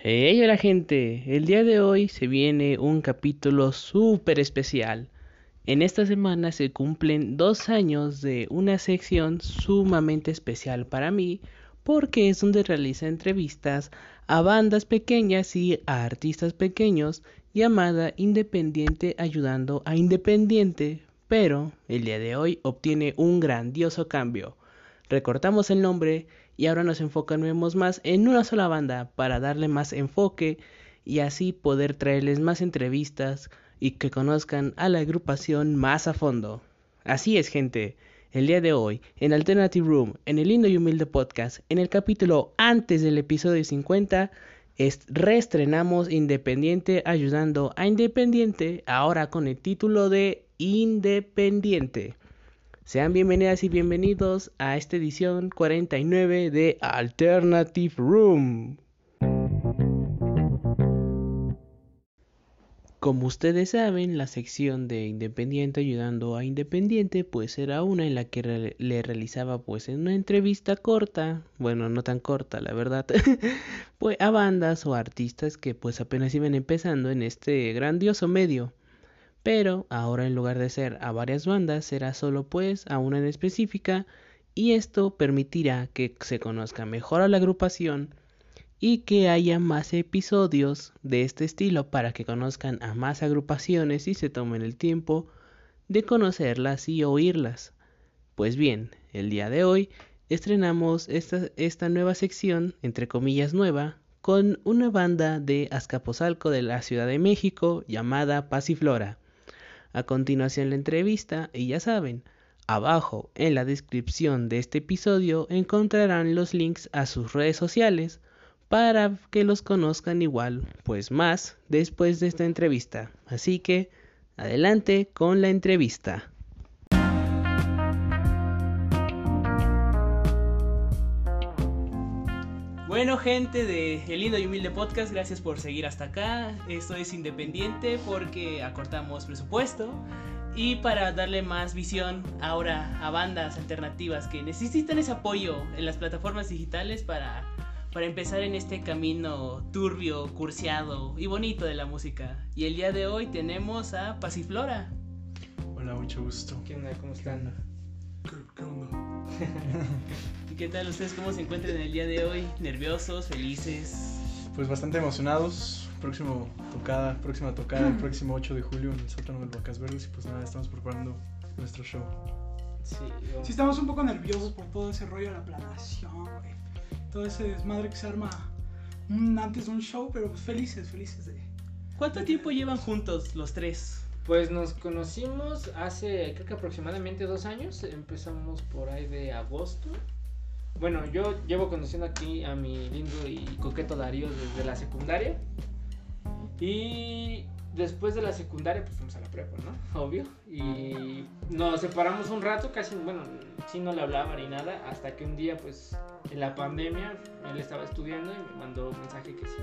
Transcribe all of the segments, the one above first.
Hey, hola gente, el día de hoy se viene un capítulo súper especial. En esta semana se cumplen dos años de una sección sumamente especial para mí porque es donde realiza entrevistas a bandas pequeñas y a artistas pequeños llamada Independiente ayudando a Independiente, pero el día de hoy obtiene un grandioso cambio. Recortamos el nombre y ahora nos enfocaremos más en una sola banda para darle más enfoque y así poder traerles más entrevistas y que conozcan a la agrupación más a fondo. Así es, gente. El día de hoy, en Alternative Room, en el lindo y humilde podcast, en el capítulo antes del episodio 50, reestrenamos Independiente ayudando a Independiente, ahora con el título de Independiente. Sean bienvenidas y bienvenidos a esta edición 49 de Alternative Room. Como ustedes saben, la sección de Independiente ayudando a Independiente pues era una en la que le realizaba pues en una entrevista corta, bueno, no tan corta la verdad, pues a bandas o artistas que pues apenas iban empezando en este grandioso medio. Pero ahora en lugar de ser a varias bandas, será solo pues a una en específica y esto permitirá que se conozca mejor a la agrupación y que haya más episodios de este estilo para que conozcan a más agrupaciones y se tomen el tiempo de conocerlas y oírlas. Pues bien, el día de hoy estrenamos esta, esta nueva sección, entre comillas nueva, con una banda de Azcapotzalco de la Ciudad de México llamada Pasiflora. A continuación la entrevista y ya saben, abajo en la descripción de este episodio encontrarán los links a sus redes sociales para que los conozcan igual, pues más después de esta entrevista. Así que, adelante con la entrevista. Bueno, gente de El Lindo y Humilde Podcast, gracias por seguir hasta acá. Esto es independiente porque acortamos presupuesto y para darle más visión ahora a bandas alternativas que necesitan ese apoyo en las plataformas digitales para, para empezar en este camino turbio, cursiado y bonito de la música. Y el día de hoy tenemos a Pasiflora. Hola, mucho gusto. ¿Qué onda? ¿Cómo están? ¿Qué, onda? ¿Y qué tal ustedes? ¿Cómo se encuentran el día de hoy? ¿Nerviosos? ¿Felices? Pues bastante emocionados. Próximo tocada, próxima tocada, el próximo 8 de julio en el sótano del Vacas Verdes. Y pues nada, estamos preparando nuestro show. Sí, yo- Sí, estamos un poco nerviosos por todo ese rollo de la planeación, güey. Todo ese desmadre que se arma antes de un show, pero pues felices, felices de. ¿Cuánto tiempo llevan juntos los tres? Pues nos conocimos hace, creo que aproximadamente dos años. Empezamos por ahí de agosto. Bueno, yo llevo conociendo aquí a mi lindo y coqueto Darío desde la secundaria. Y después de la secundaria, pues fuimos a la prepa, ¿no? Obvio. Y nos separamos un rato, casi, bueno, sí no le hablaba ni nada. Hasta que un día, pues, en la pandemia, él estaba estudiando y me mandó un mensaje que sí.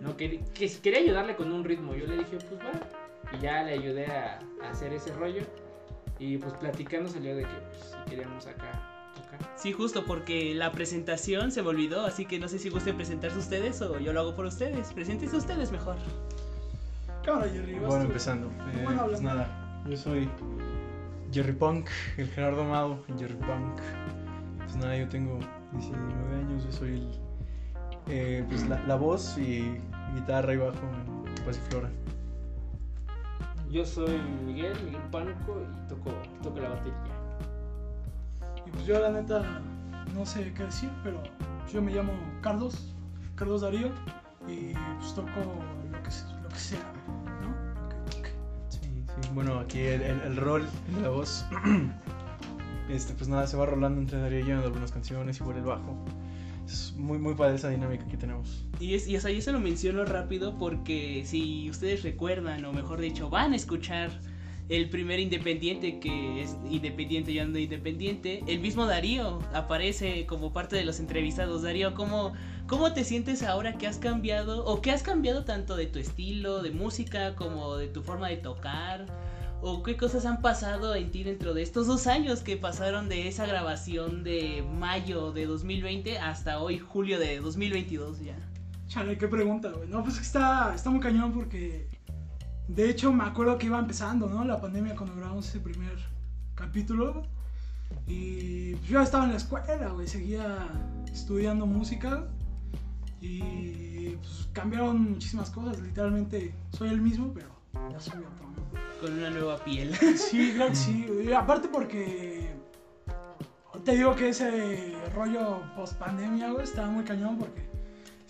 No, que, que si quería ayudarle con un ritmo. Yo le dije, pues va. Y ya le ayudé a, a hacer ese rollo. Y pues platicando salió de que pues, si queríamos acá. Sí, justo porque la presentación se me olvidó, así que no sé si gusten presentarse ustedes o yo lo hago por ustedes. Preséntense ustedes mejor. Cámara, Jerry. vas Bueno, tú. empezando. Eh, Bueno, pues nada, yo soy Jerry Punk, el Gerardo Amado, Jerry Punk. Pues nada, yo tengo 19 años, yo soy el, eh, pues la, la voz y guitarra y bajo en Pasiflora. Yo soy Miguel, Miguel Pánico y toco, toco la batería. Y pues yo, la neta, no sé qué decir, pero yo me llamo Carlos, Carlos Darío, y pues toco lo que, lo que sea, ¿no? Lo que toque. Sí, sí, bueno, aquí el, el- el rol de la voz. Este, pues nada, se va rolando entre Darío y yo en algunas canciones y por el bajo. Es muy, muy padre esa dinámica que tenemos. Y, es, y sea, yo se lo menciono rápido porque si ustedes recuerdan, o mejor dicho, van a escuchar el primer independiente que es independiente y ando independiente, el mismo Darío aparece como parte de los entrevistados. Darío, ¿cómo, ¿cómo te sientes ahora que has cambiado o que has cambiado tanto de tu estilo de música como de tu forma de tocar? ¿O qué cosas han pasado en ti dentro de estos dos años que pasaron de esa grabación de mayo de 2020 hasta hoy, julio de 2022 ya? Chale, qué pregunta, güey. No, pues está, está muy cañón porque. De hecho, me acuerdo que iba empezando, ¿no? La pandemia cuando grabamos ese primer capítulo. Y yo estaba en la escuela, güey. Seguía estudiando música. Y pues, cambiaron muchísimas cosas. Literalmente soy el mismo, pero ya soy otro, ¿no? Con una nueva piel. Sí, claro que sí. Y aparte porque te digo que ese rollo post pandemia, güey, estaba muy cañón porque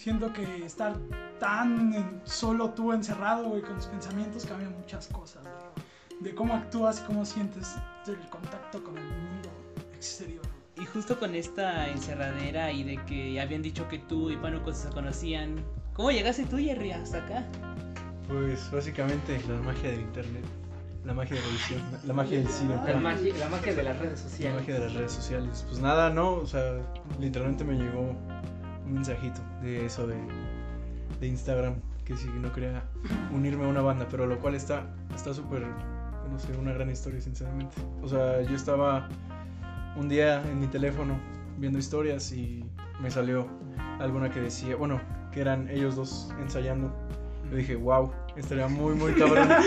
siento que estar tan en- solo tú encerrado, güey, con tus pensamientos cambia muchas cosas, güey. De cómo actúas y cómo sientes el contacto con el mundo exterior. Y justo con esta encerradera y de que habían dicho que tú y Pánuco se conocían. ¿Cómo llegaste tú, Jerry, hasta acá? Pues básicamente la magia del internet, la magia de la edición, la magia del cine, La la magia, la magia de las redes sociales. magia de las redes sociales. Pues nada, no, o sea, literalmente me llegó un mensajito de eso de, de Instagram, que si no quería unirme a una banda, pero lo cual está está súper, no sé, una gran historia, sinceramente. O sea, yo estaba un día en mi teléfono viendo historias y me salió alguna que decía, bueno, que eran ellos dos ensayando. Yo dije, wow, estaría muy, muy cabrón.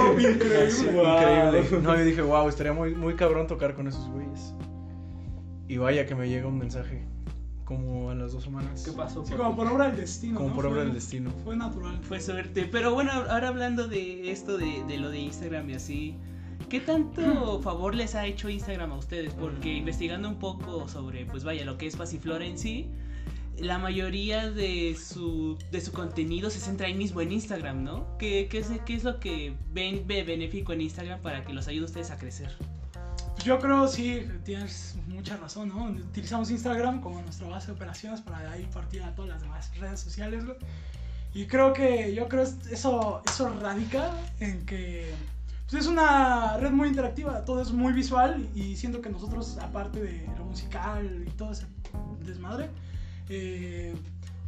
Wow, Sí, increíble. No, yo dije, wow, estaría muy, muy cabrón tocar con esos güeyes. Y vaya que me llega un mensaje como a las dos semanas. ¿Qué pasó? Sí, como por obra del destino. Como ¿no? por obra Fue- del destino. Fue natural. Fue suerte. Pero bueno, ahora hablando de esto de, de lo de Instagram y así. ¿Qué tanto favor les ha hecho Instagram a ustedes? Porque investigando un poco sobre, pues vaya, lo que es Pasiflora en sí, la mayoría de su, de su contenido se centra ahí mismo en Instagram, ¿no? ¿Qué, qué, es, qué es lo que ven ve benéfico en Instagram para que los ayude a ustedes a crecer? Yo creo sí, tienes mucha razón, ¿no? Utilizamos Instagram como nuestra base de operaciones para de ahí partir a todas las demás redes sociales, güey. Y creo que, yo creo eso, eso radica en que pues es una red muy interactiva, todo es muy visual y siento que nosotros, aparte de lo musical y todo ese desmadre, eh,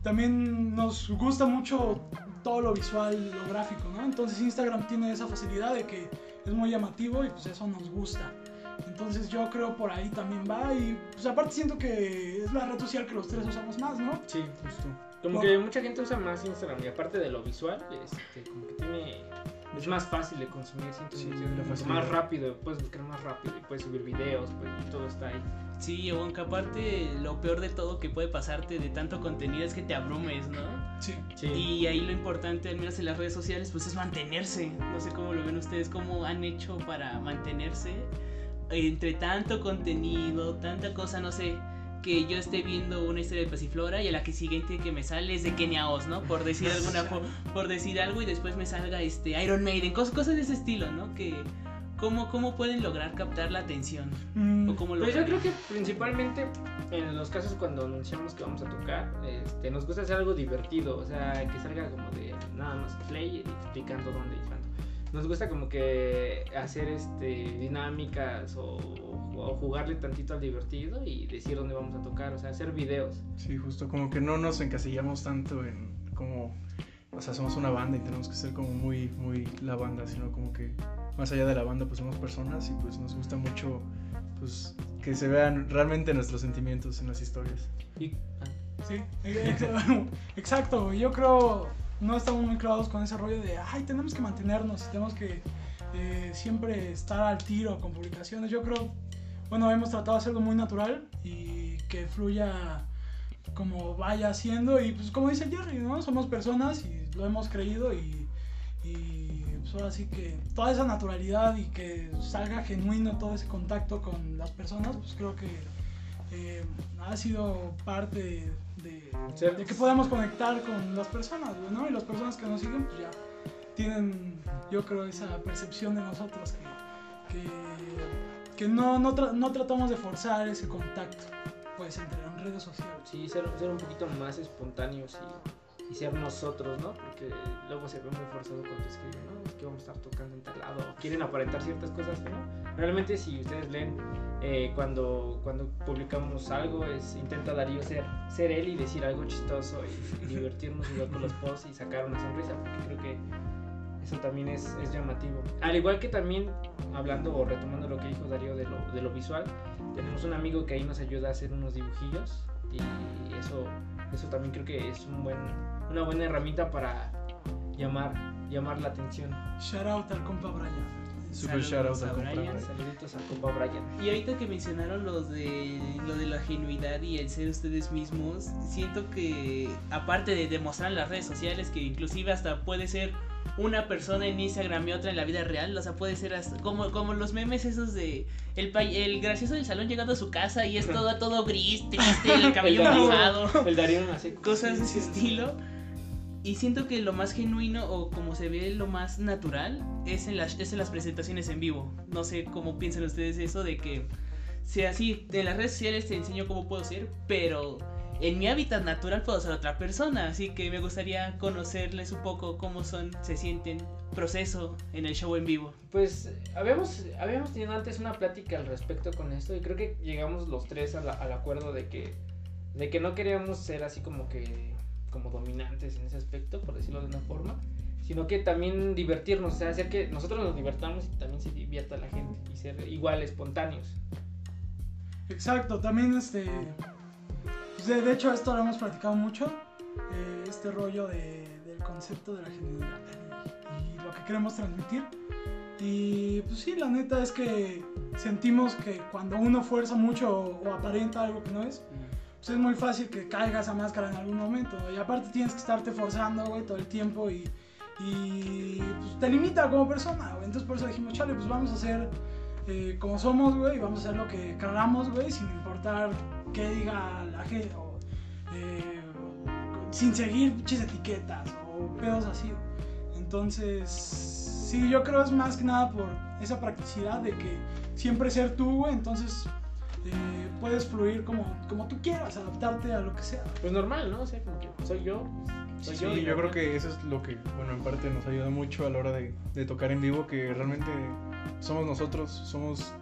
también nos gusta mucho todo lo visual, lo gráfico, ¿no? Entonces Instagram tiene esa facilidad de que es muy llamativo y pues eso nos gusta. Entonces yo creo por ahí también va y pues aparte siento que es la red social que los tres usamos más, ¿no? Sí, Justo. como No. que mucha gente usa más Instagram y aparte de lo visual, este, como que tiene... Es más fácil de consumir, siento Sí, facilidad. más rápido, puedes buscar más rápido y puedes subir videos, pues, y todo está ahí. Sí, aunque aparte lo peor de todo que puede pasarte de tanto contenido es que te abrumes, ¿no? Sí. Sí. Y ahí lo importante, al menos en las redes sociales, pues es mantenerse. No sé cómo lo ven ustedes, cómo han hecho para mantenerse entre tanto contenido, tanta cosa, no sé, que yo esté viendo una historia de Pasiflora y a la que siguiente que me sale es de Kenia Oz, ¿no? Por decir alguna fo- por decir algo y después me salga este Iron Maiden, cosas, cosas de ese estilo, ¿no? Que cómo cómo pueden lograr captar la atención Mm, o cómo lo Pues yo creo que principalmente en los casos cuando anunciamos que vamos a tocar, este, nos gusta hacer algo divertido, o sea, que salga como de nada más play y explicando dónde cuándo. Nos gusta como que hacer este dinámicas o, o jugarle tantito al divertido y decir dónde vamos a tocar, o sea, hacer videos. Sí, justo. Como que no nos encasillamos tanto en como. O sea, somos una banda y tenemos que ser como muy, muy la banda, sino como que más allá de la banda, pues somos personas y pues nos gusta mucho pues que se vean realmente nuestros sentimientos en las historias. Y, ah, Sí, ex- exacto. Yo creo no estamos muy clavados con ese rollo de, ay, tenemos que mantenernos, tenemos que eh, siempre estar al tiro con publicaciones. Yo creo, bueno, hemos tratado de hacerlo muy natural y que fluya como vaya haciendo. Y pues como dice Jerry, ¿no? Somos personas y lo hemos creído y, y pues ahora sí que toda esa naturalidad y que salga genuino todo ese contacto con las personas, pues creo que eh, ha sido parte de, de- Ser- de que podamos conectar con las personas, ¿no? Y las personas que nos siguen, pues ya tienen, yo creo, esa percepción de nosotros que, que, que no, no, tra- no tratamos de forzar ese contacto, pues, entre en redes sociales. sí, ser, ser un poquito más espontáneos y, y ser nosotros, ¿no? Porque luego se ve muy forzado cuando escriben, ¿no? Que vamos a estar tocando en tal lado, o quieren aparentar ciertas cosas no. Realmente si ustedes leen eh, cuando, cuando publicamos algo, es intenta Darío ser, ser él y decir algo chistoso y, divertirnos y con los posts y sacar una sonrisa, porque creo que eso también es, es llamativo. Al igual que también, hablando o retomando lo que dijo Darío de lo, de lo visual, tenemos un amigo que ahí nos ayuda a hacer unos dibujillos y eso eso también creo que es un buen, una buena herramienta para llamar, llamar la atención. Shout out al compa Brian. Super Saludos shout out a al Brian. compa Saluditos al compa Brian. Y ahorita que mencionaron los de lo de la genuidad y el ser ustedes mismos, siento que aparte de demostrar en las redes sociales que inclusive hasta puede ser una persona en Instagram y otra en la vida real, o sea, puede ser hasta- como como los memes esos de el el gracioso del salón llegando a su casa y es todo todo gris, triste, el cabello Darío- mojado, El Darío Naseco. cosas de ese sí, sí. estilo. Y siento que lo más genuino o como se ve lo más natural es en las, es en las presentaciones en vivo. No sé cómo piensan ustedes eso de que sea así, en las redes sociales te enseño cómo puedo ser, pero en mi hábitat natural puedo ser otra persona. Así que me gustaría conocerles un poco cómo son, se sienten, proceso en el show en vivo. Pues habíamos, habíamos tenido antes una plática al respecto con esto y creo que llegamos los tres al acuerdo de que, de que no queríamos ser así como que como dominantes en ese aspecto, por decirlo de una forma, sino que también divertirnos, o sea, hacer que nosotros nos divertamos y también se divierta la gente y ser igual espontáneos. Exacto, también este. pues, de, de hecho, esto lo hemos platicado mucho. eh, este rollo de- del concepto de la genuinidad y lo que queremos transmitir. Y pues sí, la neta es que sentimos que cuando uno fuerza mucho o, o aparenta algo que no es, es muy fácil que caiga esa máscara en algún momento. Y aparte tienes que estarte forzando, güey, todo el tiempo y, y pues, te limita como persona. Entonces por eso dijimos, chale, pues vamos a hacer eh, como somos, güey, y vamos a hacer lo que queramos, güey, sin importar qué diga la gente, o, eh, sin seguir muchas etiquetas o pedos así. Entonces, sí, yo creo es más que nada por esa practicidad de que siempre ser tú, güey, entonces eh, puedes fluir como, como tú quieras, adaptarte a lo que sea. Pues normal, ¿no? O sea, como que soy yo, soy Sí, yo. yo creo que eso es lo que, bueno, en parte nos ayuda mucho a la hora de, de tocar en vivo, que realmente somos nosotros, somos,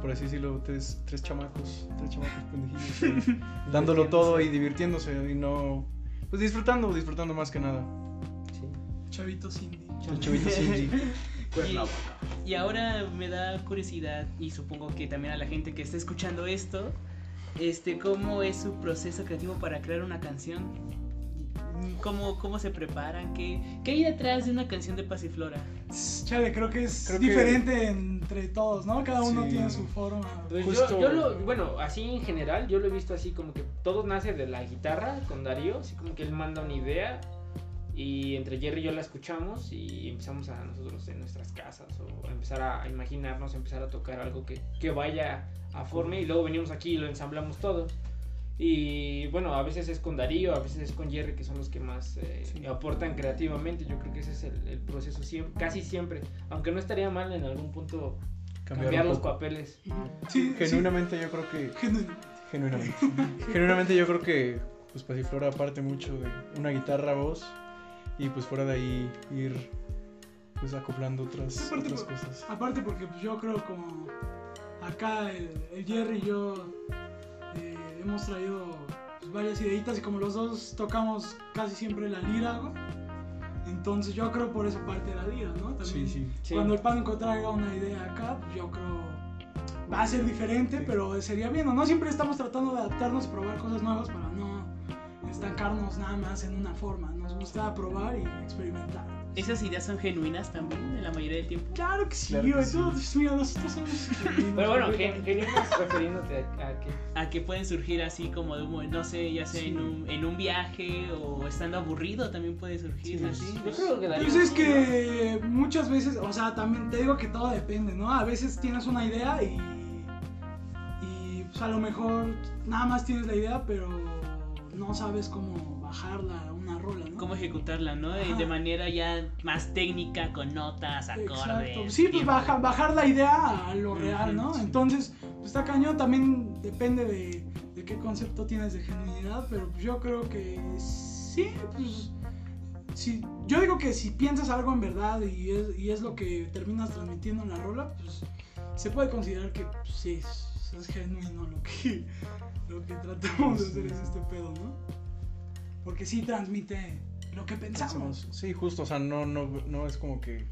por así decirlo, tres, tres chamacos, tres chamacos pendejillos, dándolo todo y divirtiéndose y no, pues disfrutando, disfrutando más que nada. Sí. Chavito Cindy. El chavito Cindy. Y, y ahora me da curiosidad y supongo que también a la gente que está escuchando esto, este, ¿cómo es su proceso creativo para crear una canción? ¿Cómo, cómo se preparan? ¿Qué, ¿Qué hay detrás de una canción de Pasiflora? Chale, creo que es Creo que- diferente entre todos, ¿no? Cada uno Sí. tiene su forma. Pues Justo- yo, yo lo, bueno, así en general, yo lo he visto así como que todo nace de la guitarra con Darío, así como que él manda una idea y entre Jerry y yo la escuchamos y empezamos a nosotros en nuestras casas o a empezar a imaginarnos, empezar a tocar algo que, que vaya a forma y luego venimos aquí y lo ensamblamos todo. Y bueno, a veces es con Darío, a veces es con Jerry, que son los que más eh, Sí. aportan creativamente. Yo creo que ese es el, el proceso siempre, casi siempre. Aunque no estaría mal en algún punto cambiar, Cambiar los papeles. Sí, Genuinamente yo creo que, sí, genu- genuinamente, genuinamente yo creo que, pues Pasiflora aparte mucho de una guitarra, voz, y pues fuera de ahí ir, pues acoplando otras, aparte otras por- cosas. Aparte porque pues, yo creo como acá el, el Jerry y yo eh, hemos traído pues, varias ideitas y como los dos tocamos casi siempre la lira, güey. Entonces yo creo por esa parte de la lira, ¿no? También Sí, sí. Sí. Cuando el pánico traiga una idea acá, yo creo va a ser diferente, Sí. pero sería bien, ¿o ¿no? Siempre estamos tratando de adaptarnos y probar cosas nuevas para no estancarnos nada más en una forma. Nos gusta probar y experimentar. ¿Esas ideas son genuinas también en la mayoría del tiempo? Claro que sí, Claro que sí. Todos, mira, nosotros somos genuinos, Pero bueno, completamente. gen- genuinos refiriéndote a, a que A que pueden surgir así como de un, no sé, ya sea en, un, en un viaje o estando aburrido también puede surgir Sí, así. yo creo que Pues es sí, que muchas veces, o sea, también te digo que todo depende, ¿no? A veces tienes una idea y, y pues a lo mejor nada más tienes la idea, pero no sabes cómo bajarla a una rola, ¿no? Cómo ejecutarla, ¿no? De-. De manera ya más técnica, con notas, acordes. Exacto. Sí, pues baja- bajar la idea a lo real, ¿no? Entonces, pues está cañón, también depende de, de qué concepto tienes de genuinidad, pero pues yo creo que sí, pues... Si, yo digo que si piensas algo en verdad y es, y es lo que terminas transmitiendo en la rola, pues se puede considerar que pues, sí, es, es genuino lo que, lo que tratamos de hacer es este pedo, ¿no? Porque sí transmite lo que pensamos. Pensamos- Sí, justo, o sea, no, no, no es como que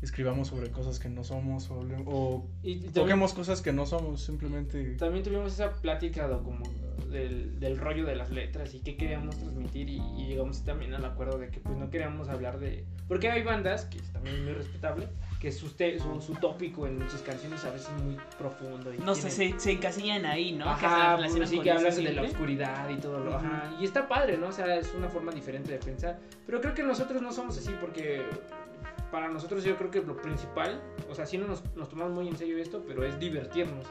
escribamos sobre cosas que no somos o, o Y, y también, toquemos cosas que no somos, simplemente... también tuvimos esa plática de, como del, del rollo de las letras y qué queríamos transmitir y, y llegamos también al acuerdo de que pues no queríamos hablar de... Porque hay bandas, que es también muy respetable, que su, su, su tópico en sus canciones a veces es muy profundo. Y No sé, tienen- se, se encasillan ahí, ¿no? Que se Ajá, relacionan pues, sí que hablan de la oscuridad y todo lo. Ajá. Y está padre, ¿no? O sea, es una forma diferente de pensar. Pero creo que nosotros no somos así porque para nosotros yo creo que lo principal, o sea, sí no nos, nos tomamos muy en serio esto, pero es divertirnos.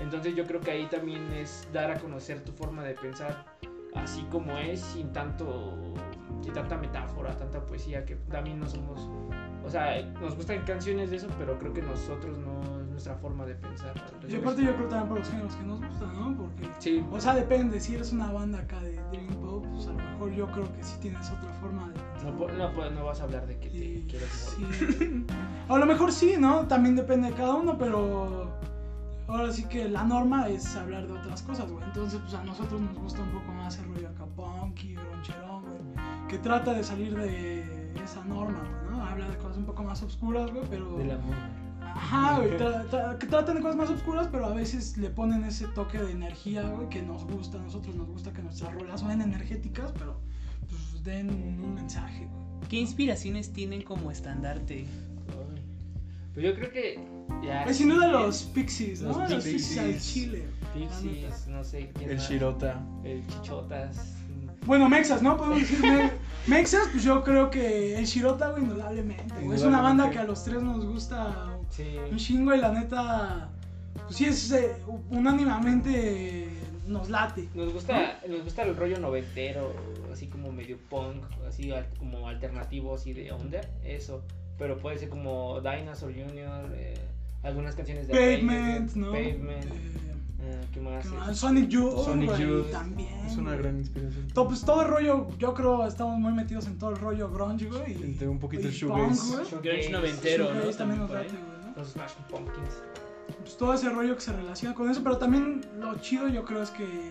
Entonces yo creo que ahí también es dar a conocer tu forma de pensar así como es, sin tanto, sin tanta metáfora, tanta poesía, que también no somos, o sea, nos gustan canciones de eso, pero creo que nosotros no es nuestra forma de pensar. Y aparte yo creo también por los géneros que nos gustan, ¿no? Porque, Sí, o sea, depende, si eres una banda acá de Dream Pop, pues a lo mejor yo creo que sí tienes otra forma de pensar. no, no, po- no vas a hablar de que te Y- quieres morir. sí. A lo mejor sí, ¿no? También depende de cada uno, pero ahora sí que la norma es hablar de otras cosas, güey. Entonces, pues a nosotros nos gusta un poco más el rollo acá punky, groncherón, güey. Que trata de salir de esa norma, güey, ¿no? Habla de cosas un poco más oscuras, güey, pero... Del amor. Ajá, güey, tra- tra- que tratan de cosas más oscuras, pero a veces le ponen ese toque de energía, güey, que nos gusta. A nosotros nos gusta que nuestras rolas suenen energéticas, pero pues den un mensaje, güey. ¿Qué inspiraciones tienen como estandarte? Pues yo creo que ya. Pues sin duda sí, los Pixies, ¿no? Los Los, Pixies al chile. Pixies, no sé quién El más. Shirota. El Chichotas. Bueno, Mexas, ¿no? Podemos decir me- Mexas, pues yo creo que el Shirota, güey, indudablemente. güey. Es una banda que a los tres nos gusta Sí. un chingo y la neta, pues sí, es eh, unánimamente nos late. Nos gusta, nos gusta el rollo noventero, así como medio punk, así al- como alternativo, así de under, eso. Pero puede ser como Dinosaur Jr., eh, algunas canciones de Pavement, ¿no? Pavement, Eh, eh, ¿qué más? ¿qué más? Sonic Youth, Sonic Youth. también. Es una gran inspiración. To- pues todo el rollo, yo creo, estamos muy metidos en todo el rollo grunge, güey. y- Entre un poquito y el shoegaze. Grunge noventero, ¿no? también nos late, güey, ¿no? Los Smashing Pumpkins. Pues todo ese rollo que se relaciona con eso, pero también lo chido yo creo es que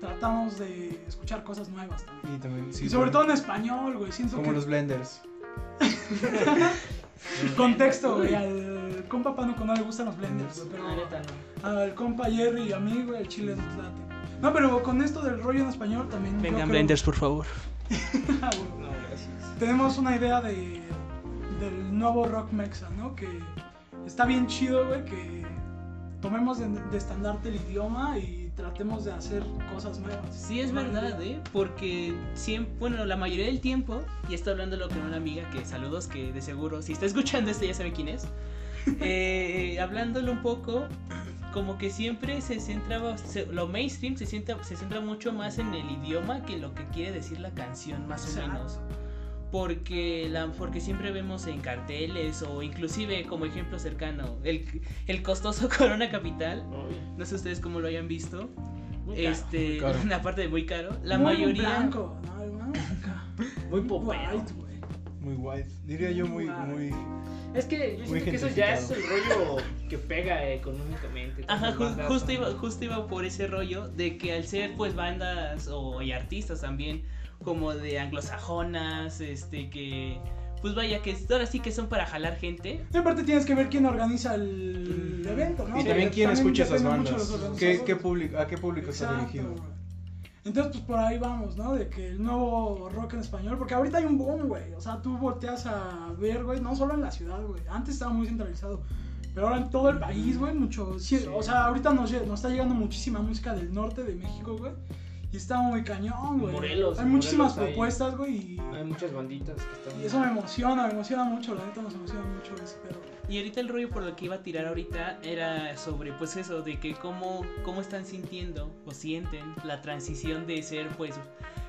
tratamos de escuchar cosas nuevas también. Y también, sí, y sobre todo en español, güey, siento Como que... los blenders. Contexto, güey, al compa Pánuco no le gustan los blenders, pero no. al compa Jerry y a mí, güey, el chile nos late. No, pero con esto del rollo en español también... Vengan, creo- blenders, por favor. Ah. No, gracias. tenemos una idea de, del nuevo rock mexa, ¿no? Que está bien chido, güey, que tomemos de, de estandarte el idioma y tratemos de hacer cosas nuevas. Sí, es verdad. ¿eh? Porque siempre, bueno, la mayoría del tiempo, y estoy hablándolo con una amiga que saludos, que de seguro, si está escuchando esto ya sabe quién es, eh, hablándolo un poco, como que siempre se centraba, se- lo mainstream se, centra, se centra mucho más en el idioma que lo que quiere decir la canción, más o Exacto. menos. Porque, la, porque siempre vemos en carteles o inclusive como ejemplo cercano, el, el costoso Corona Capital, no sé ustedes cómo lo hayan visto, muy caro. este, caro. aparte de muy caro, la Muy mayoría... blanco, ¿no? Hermano? Acá. Muy popero. Muy white. Diría yo muy, muy. Es que yo Muy siento que eso ya es el rollo que pega económicamente. con Ajá, ju- justo, iba, justo iba por ese rollo de que al ser pues bandas o y artistas también como de anglosajonas, este que pues vaya que ahora sí que son para jalar gente. Y aparte tienes que ver quién organiza el evento, ¿no? Y también quién escucha esas bandas. los ¿Qué, organizadores. qué público, ¿A qué público está dirigido? Entonces, pues por ahí vamos, ¿no? De que el nuevo rock en español, porque ahorita hay un boom, güey. O sea, tú volteas a ver, güey, no solo en la ciudad, güey. Antes estaba muy centralizado. Pero ahora en todo el país, güey, mucho. sí, Sí. O sea, ahorita nos, nos está llegando muchísima música del norte de México, güey. Y está muy cañón, güey. Morelos, Hay muchísimas hay- propuestas, güey. Y, Hay muchas banditas que están. y eso me emociona, me emociona mucho. La neta nos emociona mucho ese pedo. Y ahorita el rollo por lo que iba a tirar ahorita era sobre pues eso, de que cómo, cómo están sintiendo o sienten la transición de ser pues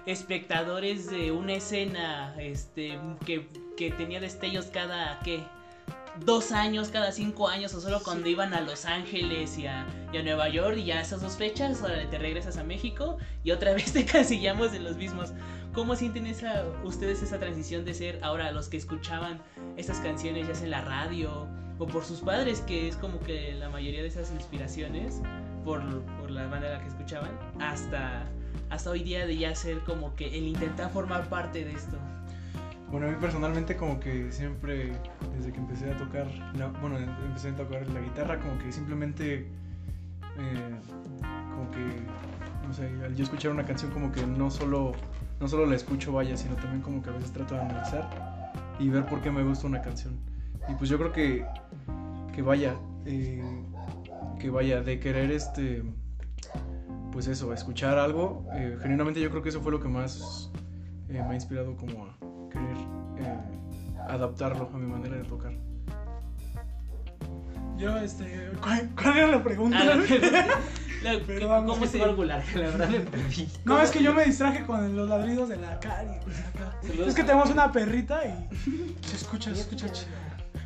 espectadores de una escena este que, que tenía destellos cada ¿qué? Dos años, cada cinco años, o solo cuando iban a Los Ángeles y a, y a Nueva York y ya esas dos fechas, ahora te regresas a México y otra vez te casillamos en los mismos. ¿Cómo sienten esa, ustedes esa transición de ser ahora los que escuchaban estas canciones ya sea en la radio o por sus padres, que es como que la mayoría de esas inspiraciones por, por la banda a la que escuchaban, hasta, hasta hoy día de ya ser como que el intentar formar parte de esto? Bueno, a mí personalmente como que siempre, desde que empecé a tocar, la- bueno, empecé a tocar la guitarra, como que simplemente, eh, como que, no sé, al yo escuchar una canción como que no solo, no solo la escucho, vaya, sino también como que a veces trato de analizar y ver por qué me gusta una canción. Y pues yo creo que, que vaya, eh, que vaya, de querer este, pues eso, escuchar algo, eh, yo creo que eso fue lo que más eh, me ha inspirado como a querer eh, adaptarlo a mi manera de tocar. Yo, este. ¿Cuál, cuál era la pregunta? Ah, la pregunta- la- Perdón, ¿Cómo Es se algo larga, la verdad me perdí. No, es que yo me distraje con los ladridos de la Cari. Es que tenemos una perrita y se escucha, se escucha chido.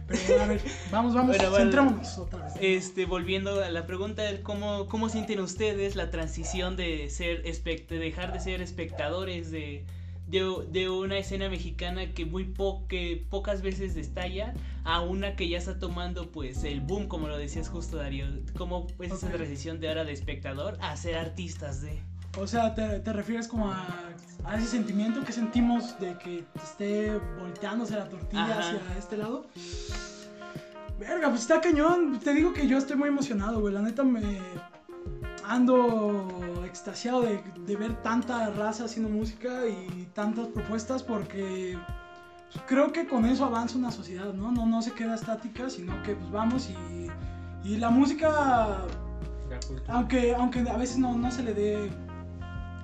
Pero a ver, vamos, vamos, Bueno, centrémonos otra vez. Este, volviendo a la pregunta, ¿cómo, ¿cómo sienten ustedes la transición de ser espect de dejar de ser espectadores de, de, de una escena mexicana que muy po que pocas veces destalla a una que ya está tomando pues el boom, como lo decías justo Darío? ¿Cómo es esa transición de ahora de espectador a ser artistas de? O sea, te, te refieres como a, a ese sentimiento que sentimos de que te esté volteándose la tortilla Ajá. hacia este lado. Verga, pues está cañón. Te digo que yo estoy muy emocionado, güey. La neta me ando extasiado de, de ver tanta raza haciendo música y tantas propuestas porque pues, creo que con eso avanza una sociedad, ¿no? No, no se queda estática, sino que pues vamos y, y la música aunque, aunque a veces no, no se le dé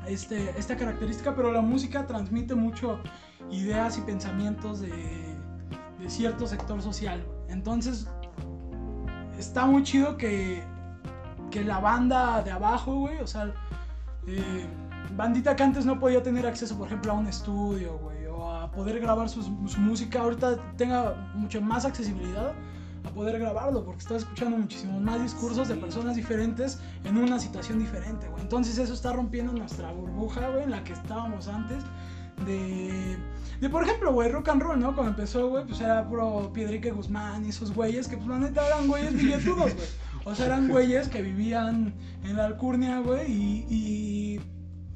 este, esta característica, pero la música transmite mucho ideas y pensamientos de, de cierto sector social. Entonces, está muy chido que, que la banda de abajo, güey, o sea, eh, bandita que antes no podía tener acceso, por ejemplo, a un estudio, güey, o a poder grabar su, música, ahorita tenga mucho más accesibilidad a poder grabarlo, porque estás escuchando muchísimos más discursos de personas diferentes en una situación diferente, güey. Entonces eso está rompiendo nuestra burbuja, güey, en la que estábamos antes. De, de por ejemplo, güey, rock and roll, ¿no? Cuando empezó, güey, pues era puro Piedrique Guzmán y esos güeyes que, pues la neta eran güeyes billetudos, güey. O sea, eran güeyes que vivían en la alcurnia, güey, y, y,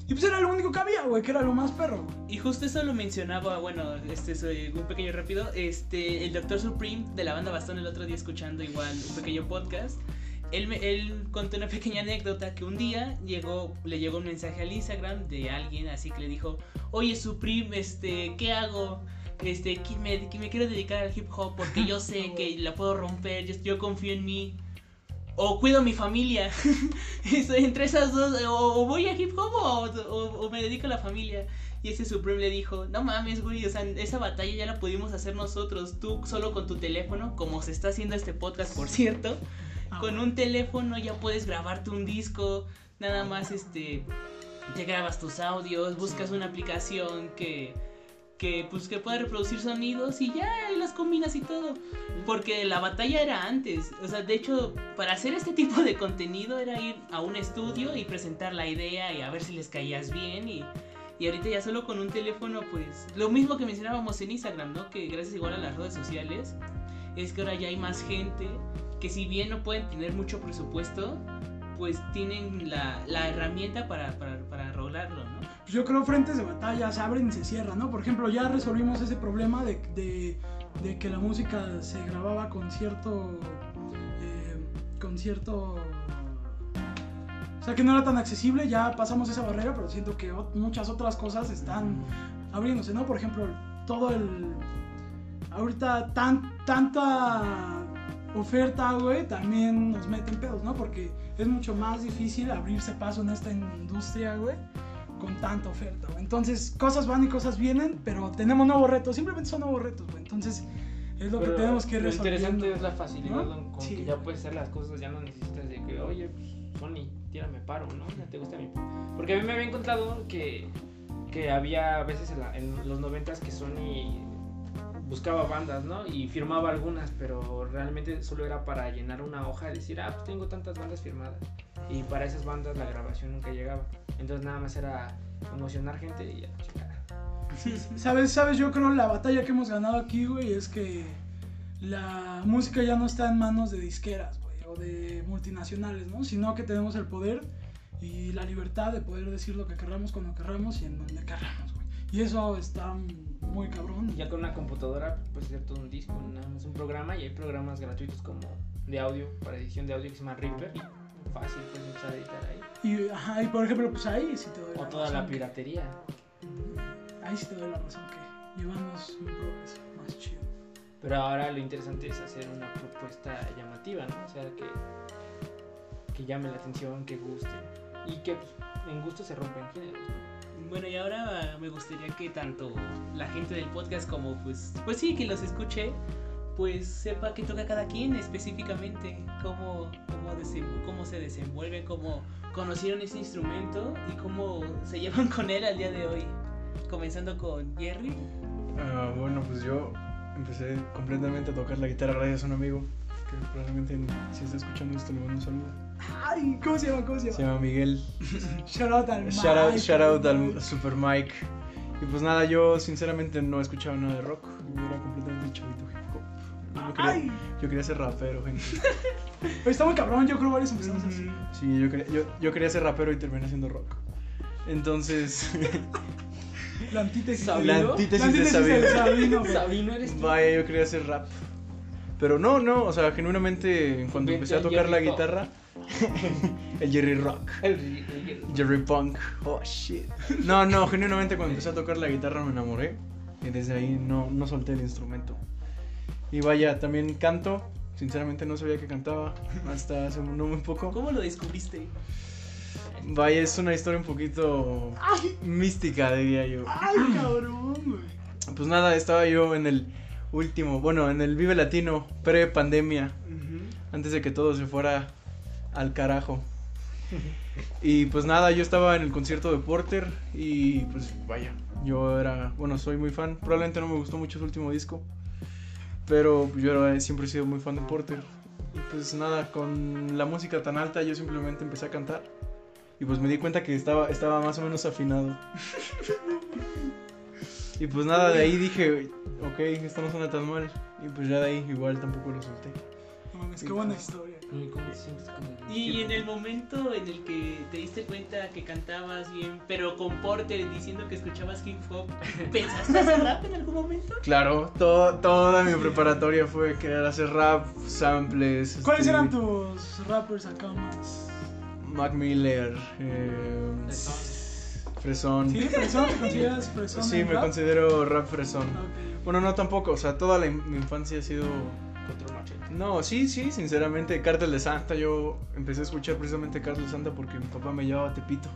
y pues era lo único que había, güey, que era lo más perro. Y justo eso lo mencionaba, bueno, este es eh, un pequeño rápido, este, el Dr. Supreme de la banda Bastón el otro día escuchando igual un pequeño podcast, él, me- él contó una pequeña anécdota que un día llegó, le llegó un mensaje al Instagram de alguien así que le dijo, oye Supreme, este, ¿qué hago? Este, que me, que me quiero dedicar al hip hop porque yo sé que la puedo romper, yo, yo confío en mí. O cuido a mi familia. Entre esas dos. O, o voy a hip hop o, o- o me dedico a la familia. Y ese Supreme le dijo, no mames, güey, o sea, esa batalla ya la pudimos hacer nosotros, tú solo con tu teléfono, como se está haciendo este podcast, por cierto, Ah, con un teléfono ya puedes grabarte un disco, nada más, este, te grabas tus audios, buscas una aplicación que, que, pues, que pueda reproducir sonidos y ya, y las combinas y todo. Porque la batalla era antes, o sea, de hecho, para hacer este tipo de contenido era ir a un estudio y presentar la idea y a ver si les caías bien y... Y ahorita ya solo con un teléfono, pues lo mismo que mencionábamos en Instagram, ¿no? Que gracias igual a las redes sociales, es que ahora ya hay más gente que si bien no pueden tener mucho presupuesto, pues tienen la, la herramienta para, para, para lograrlo, ¿no? Pues yo creo frentes de batalla se abren y se cierran, ¿no? Por ejemplo, ya resolvimos ese problema de, que la música se grababa con cierto. eh, con cierto. O sea, que no era tan accesible, ya pasamos esa barrera, pero siento que muchas otras cosas están abriéndose, ¿no? Por ejemplo, todo el. Ahorita tan, tanta oferta, güey, también nos meten pedos, ¿no? Porque es mucho más difícil abrirse paso en esta industria, güey con tanta oferta, güey. Entonces, cosas van y cosas vienen, pero tenemos nuevos retos. Simplemente son nuevos retos, güey. Entonces, es lo Pero que tenemos que ir Lo interesante es la facilidad con Sí. que ya puedes hacer las cosas, ya no necesitas de que, oye, pues, Sony, tírame paro, ¿no? Ya te gusta mi. Porque a mí me había encontrado que, que había veces en, la- en los noventas que Sony buscaba bandas, ¿no? Y firmaba algunas, pero realmente solo era para llenar una hoja y decir, ah, pues tengo tantas bandas firmadas. Y para esas bandas la grabación nunca llegaba. Entonces nada más era emocionar gente y ya, chingada. ¿Sabes? ¿Sabes? Yo creo la batalla que hemos ganado aquí, güey, es que la música ya no está en manos de disqueras, güey, o de multinacionales, ¿no? Sino que tenemos el poder y la libertad de poder decir lo que querramos cuando querramos y en donde querramos, güey. Y eso está muy cabrón. Ya con una computadora puedes hacer todo un disco, nada más un programa y hay programas gratuitos como de audio, para edición de audio que se llama Reaper. Fácil, puedes empezar a editar ahí. Y, ajá, y por ejemplo, pues ahí sí te doy O la toda la que- piratería. Ahí sí te doy la razón que llevamos un progreso más chido. Pero ahora lo interesante es hacer una propuesta llamativa, ¿no? O sea, que, que llame la atención, que guste. Y que pues, en gusto se rompen géneros, ¿no? Bueno, y ahora me gustaría que tanto la gente del podcast como pues pues sí, que los escuche, pues sepa qué toca cada quien específicamente, cómo cómo, cómo se desenvuelve, cómo conocieron ese instrumento y cómo se llevan con él al día de hoy. Comenzando con Jerry. Ah, bueno, pues yo empecé completamente a tocar la guitarra gracias a un amigo que probablemente si está escuchando esto le mando un saludo. Ay, ¿cómo se llama? ¿Cómo se Se llama? Miguel. Shout out al Shout out, Mike, shout out al Mike. Super Mike. Y pues nada, yo sinceramente no escuchaba nada de rock. Yo era completamente chavito hip hop. Yo quería, yo quería ser rapero, gente. Está muy cabrón, yo creo varios empezamos así. Sí, yo quería, yo, yo quería ser rapero y terminé siendo rock. Entonces, La antítesis. ¿Sabino? la ¿Sabino? antítesis, La de Sabino. Sabino. Sabino eres tú. Vaya, yo quería hacer rap. Pero no, no, o sea, genuinamente cuando empecé a tocar la guitarra, el Jerry Rock, El- el- Jerry Punk, oh shit. No, no, genuinamente cuando empecé a tocar la guitarra me enamoré y desde ahí no, no solté el instrumento. Y vaya, también canto, sinceramente no sabía que cantaba hasta hace no muy poco. ¿Cómo lo descubriste? Vaya, es una historia un poquito mística, diría yo. Ay, cabrón, güey. Pues nada, estaba yo en el último, bueno, en el Vive Latino, pre-pandemia, antes de que todo se fuera al carajo. Y pues nada, yo estaba en el concierto de Porter y pues vaya, yo era, bueno, soy muy fan, probablemente no me gustó mucho su último disco, pero yo era- siempre he sido muy fan de Porter. Y pues nada, con la música tan alta yo simplemente empecé a cantar y pues me di cuenta que estaba, estaba más o menos afinado. Y pues nada, de ahí dije, ok, esto no suena tan mal. Y pues ya de ahí igual tampoco lo solté. No mames, qué buena historia. ¿Y en el momento en el que te diste cuenta que cantabas bien, pero con Porter diciendo que escuchabas hip hop, ¿pensaste hacer rap en algún momento? Claro, todo, toda mi preparatoria fue querer hacer rap, samples. ¿Cuáles este, eran tus rappers acá más? Mac Miller, eh, Fresón. ¿Sí? ¿Fresón? ¿Te consideras fresón? Sí, me rap? considero rap fresón. Ok, ok. Bueno, no tampoco, o sea, toda la in- mi infancia ha sido... Control machete. No, sí, sí, sinceramente, Cártel de Santa, yo empecé a escuchar precisamente Cártel de Santa porque mi papá me llevaba a Tepito.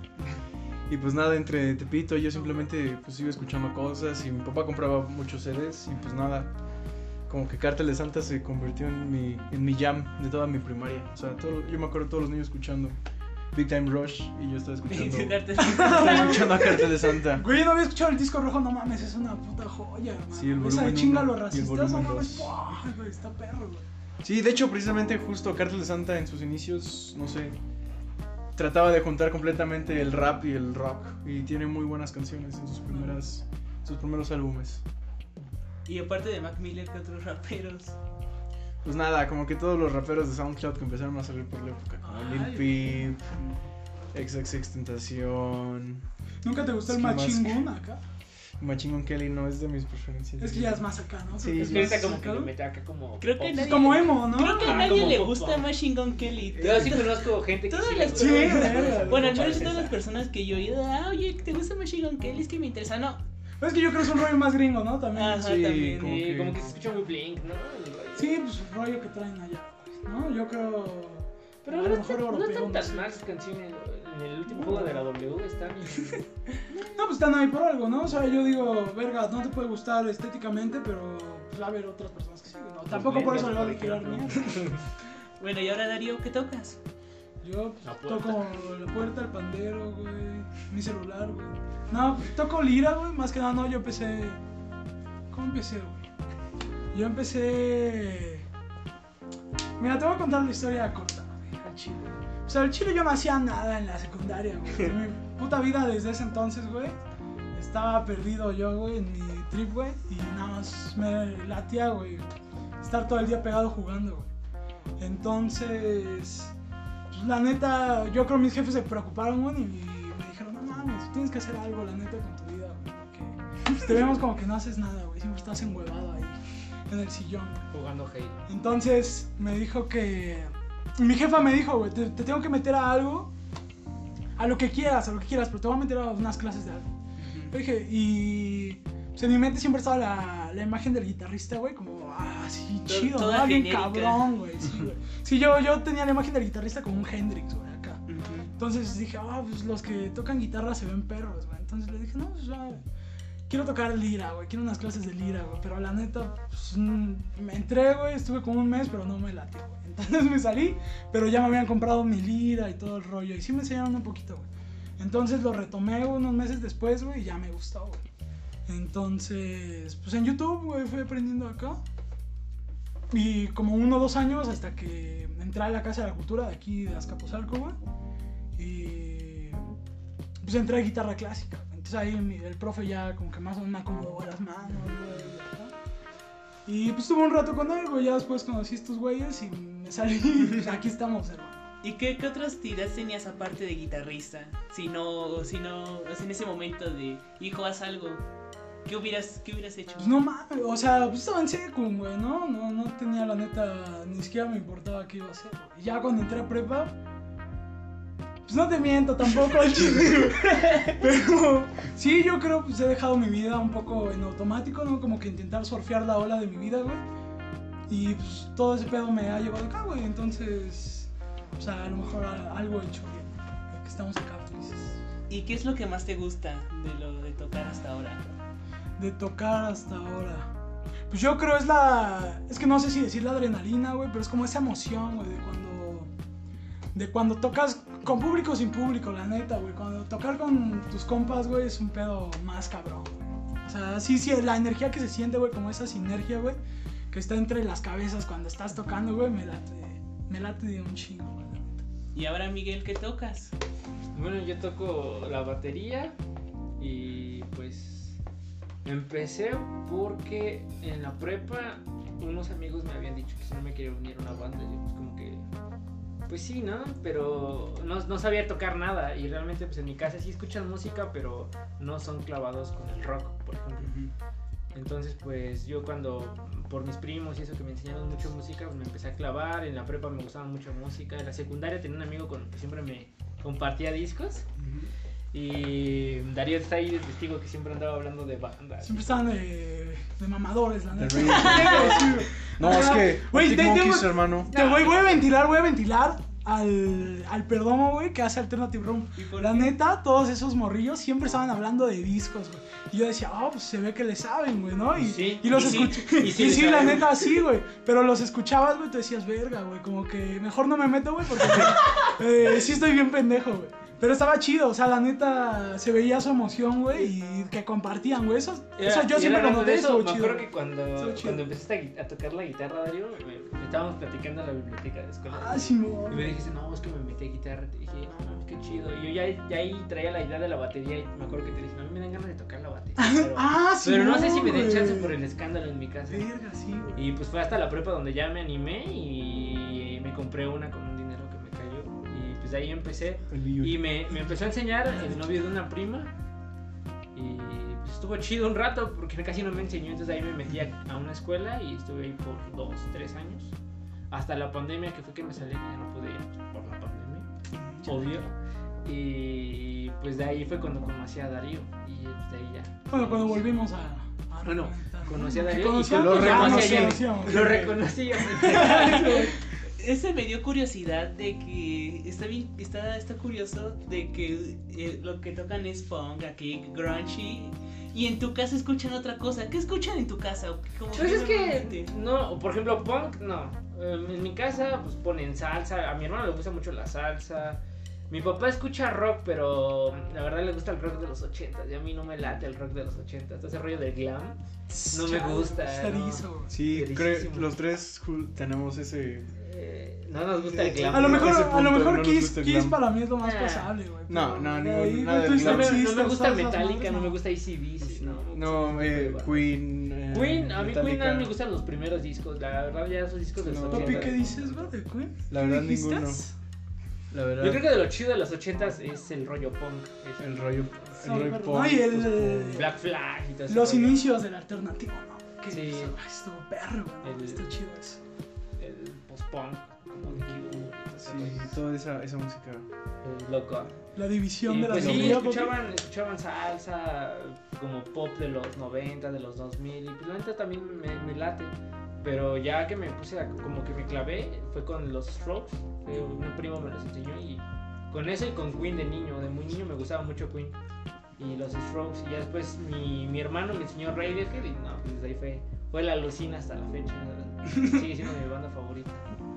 Y pues nada, entre Tepito yo simplemente pues iba escuchando cosas y mi papá compraba muchos CDs y pues nada, como que Cártel de Santa se convirtió en mi, en mi jam de toda mi primaria. O sea, todo- yo me acuerdo de todos los niños escuchando Big Time Rush y yo estaba escuchando, estaba escuchando a Cártel de Santa. Güey, no había escuchado el disco rojo, no mames, es una puta joya, hermano. Sí, el Esa volumen chinga uno los racistas, no volumen mames, güey, está perro, güey. Sí, de hecho, precisamente justo Cártel de Santa en sus inicios, no sé, trataba de juntar completamente el rap y el rock. Y tiene muy buenas canciones en sus primeras sus primeros álbumes. Y aparte de Mac Miller, ¿qué otros raperos? Pues nada, como que todos los raperos de SoundCloud que empezaron a salir por la época. Lil Peep, XXX Tentación, ¿Nunca te gustó el más- Gun acá? Machine Gun Kelly no es de mis preferencias. Es que ya es más acá, ¿no? Sí, Es que ahorita como que mete acá como. Creo que nadie- como emo, ¿no? Creo que a Ah, nadie le pop gusta Gun Kelly. Yo sí conozco gente que Todas las- verga. Bueno, al menos todas las personas que yo he oído, ah, oye, ¿te gusta Machine Gun Kelly? Es que me interesa. No, Pero es que yo creo que es un rollo más gringo, ¿no? También. Ajá, Sí, también. como Sí, que- como que se escucha muy blink, ¿no? Sí, pues rollo que traen allá, ¿no? Yo creo. Pero a no, lo está- mejor no europeo. están no tan mal sus canciones. En el último juego de la W están. No, pues están ahí por algo, ¿no? O sea, yo digo, verga, no te puede gustar estéticamente, pero pues va a haber otras personas que sí, ¿no? Tampoco por eso le voy a tirar. Bueno, y ahora Darío, ¿qué tocas? Yo pues, toco la puerta, el pandero, güey, mi celular, güey. No, toco lira, güey, más que nada, no, yo empecé... ¿Cómo empecé, güey? Yo empecé... Mira, te voy a contar la historia corta, chile. O sea, al chile yo no hacía nada en la secundaria, güey. Mi puta vida desde ese entonces, güey. Estaba perdido yo, güey, en mi trip, güey. Y nada más me latía, güey. Estar todo el día pegado jugando, güey. Entonces, pues, la neta, yo creo mis jefes se preocuparon, güey, y me dijeron, no mames, tienes que hacer algo, la neta, con tu vida, güey. Porque te vemos como que no haces nada, güey. Siempre estás enhuevado ahí en el sillón, güey. Jugando Halo. Entonces me dijo que. Mi jefa me dijo, güey, te, te tengo que meter a algo. A lo que quieras, a lo que quieras, pero te voy a meter a unas clases de algo. Le dije, y. Pues en mi mente siempre estaba la, la imagen del guitarrista, güey, como, ah, sí, To- chido, ¿no? bien cabrón, güey. Sí, güey. Sí, yo, yo tenía la imagen del guitarrista como un Hendrix, güey, acá. Entonces dije, ah, pues los que tocan guitarra se ven perros, güey. Entonces le dije, no, pues ya, quiero tocar lira, güey. Quiero unas clases de lira, güey. Pero la neta, pues mm, me entré, güey. Estuve como un mes, pero no me latió, güey. Entonces me salí, pero ya me habían comprado mi lira y todo el rollo. Y sí me enseñaron un poquito, güey. Entonces lo retomé unos meses después, güey, y ya me gustó, güey. Entonces, pues en YouTube, güey, fui aprendiendo acá. Y como uno o dos años hasta que entré a la Casa de la Cultura de aquí de Azcapotzalco, güey. Y pues entré a guitarra clásica. Entonces ahí mi- el profe ya como que más o menos me acomodó las manos, güey. y pues estuve un rato con él, güey. Ya después conocí a estos güeyes y me salí. pues aquí estamos, hermano. ¿Y qué, qué otras tiras tenías aparte de guitarrista? Si no, si no, en ese momento de, hijo, haz algo. ¿Qué hubieras, qué hubieras hecho? Pues no mames, o sea, pues estaba en secund, güey, ¿no? ¿no? No tenía la neta, ni siquiera me importaba qué iba a hacer, güey. Ya cuando entré a prepa, pues no te miento tampoco, al chile, güey. Pero sí, yo creo pues he dejado mi vida un poco en automático, ¿no? Como que intentar surfear la ola de mi vida, güey. Y pues todo ese pedo me ha llevado acá, güey. Entonces, o sea, a lo mejor algo he hecho bien, que estamos acá felices. ¿Y qué es lo que más te gusta de lo de tocar hasta ahora? de tocar hasta ahora? Pues yo creo es la. Es que no sé si decir la adrenalina, güey, pero es como esa emoción, güey, de cuando. De cuando tocas con público o sin público, la neta, güey. Cuando tocar con tus compas, güey, es un pedo más cabrón, güey. O sea, sí, sí, la energía que se siente, güey, como esa sinergia, güey, que está entre las cabezas cuando estás tocando, güey, me late. Me late de un chingo, güey. la neta. Y ahora, Miguel, ¿qué tocas? Bueno, yo toco la batería y pues empecé porque en la prepa unos amigos me habían dicho que si no me quería unir a una banda, yo pues como que pues sí, ¿no? Pero no, no sabía tocar nada y realmente pues en mi casa sí escuchan música, pero no son clavados con el rock, por ejemplo. Entonces, pues yo cuando, por mis primos y eso que me enseñaron mucho música, pues me empecé a clavar. En la prepa me gustaba mucho música. En la secundaria tenía un amigo con el que siempre me compartía discos. Y Darío está ahí de testigo que siempre andaba hablando de bandas. Siempre estaban de, de mamadores, la neta. No, es que. Güey, te- Monkeys, hermano. Te voy, voy a ventilar, voy a ventilar al, al Perdomo, güey, que hace Alternative Room. ¿Y por La neta, todos esos morrillos siempre estaban hablando de discos, güey. Y yo decía, ah, pues se ve que le saben, güey, ¿no? Y, Sí, y los y sí, escuché. y Y sí la neta, sí, güey. Pero los escuchabas, güey, tú decías, verga, güey. Como que mejor no me meto, güey, porque eh, sí estoy bien pendejo, güey. Pero estaba chido, o sea, la neta se veía su emoción, güey, y que compartían, güey. Eso, eso yo siempre lo noté, eso. Me acuerdo que cuando, cuando empezaste a, tocar la guitarra, Darío, me- me- estábamos platicando en la biblioteca de la escuela. Ah, sí, Y me dijiste, no, es que me metí a guitarra. Te dije, no, no, qué chido. Y yo ya, ya ahí traía la idea de la batería. Y me acuerdo que te dije, a mí me dan ganas de tocar la batería. Pero, Ah, sí. pero no sé si me den chance por el escándalo en mi casa. Verga, sí, güey. Y pues fue hasta la prepa donde ya me animé y me compré una con Y pues de ahí empecé. Y me, me empezó a enseñar el novio de una prima. Y pues estuvo chido un rato porque casi no me enseñó. Entonces ahí me metí a, a una escuela y estuve ahí por dos, tres años. Hasta la pandemia que fue que me salí, que ya no pude ir por la pandemia. Obvio. Y pues de ahí fue cuando conocí a Darío. Y pues, de ahí ya. Bueno, cuando volvimos a. a Bueno, conocí a Darío y conocíamos, lo reconocí. Lo reconocí. Ese me dio curiosidad de que está bien, está, está curioso de que eh, lo que tocan es punk, aquí grungy, y en tu casa escuchan otra cosa. ¿Qué escuchan en tu casa? Pues es que, no, por ejemplo, punk, no. Eh, En mi casa, pues ponen salsa. A mi hermano le gusta mucho la salsa. Mi papá escucha rock, pero la verdad le gusta el rock de los 80 y a mí no me late el rock de los 80 Ese rollo del glam. No me gusta, no. Sí, creo, los tres tenemos ese. Eh, no nos gusta el glam. A lo mejor, a lo mejor no Kiss, Kiss para mí es lo más Ah. pasable, güey. No, no, ahí, nada No me, no me gusta Metallica, no me gusta ACDC, no. No, eh, Queen. eh, Queen, a mí Queen Metallica. no me gustan los primeros discos, la verdad ya esos discos de los No. Papi, 80. ¿qué dices, güey, de Queen? La ¿Qué verdad, dijiste? ninguno. La verdad. Yo creo que de lo chido de los ochentas es el rollo punk. es El rollo. El rollo punk, no, y el- post-punk. Black Flag y todo eso. Los inicios del alternativo, ¿no? Que Sí. estuvo perro, güey. Está chido eso. Q, Sí, toda esa, esa música. el loco. La división Y de la pues sí, melodía, papi. escuchaban, escuchaban salsa, como pop de los 90, de los 2000, y pues la neta también me, me late. Pero ya que me puse, a- como que me clavé, fue con los Strokes, fue un primo me los enseñó y con eso y con Queen de niño, de muy niño me gustaba mucho Queen. Y los Strokes, y ya después mi, mi hermano me enseñó Radiohead y no, pues desde ahí fue, fue la alucina hasta la fecha. Sigue siendo mi banda favorita.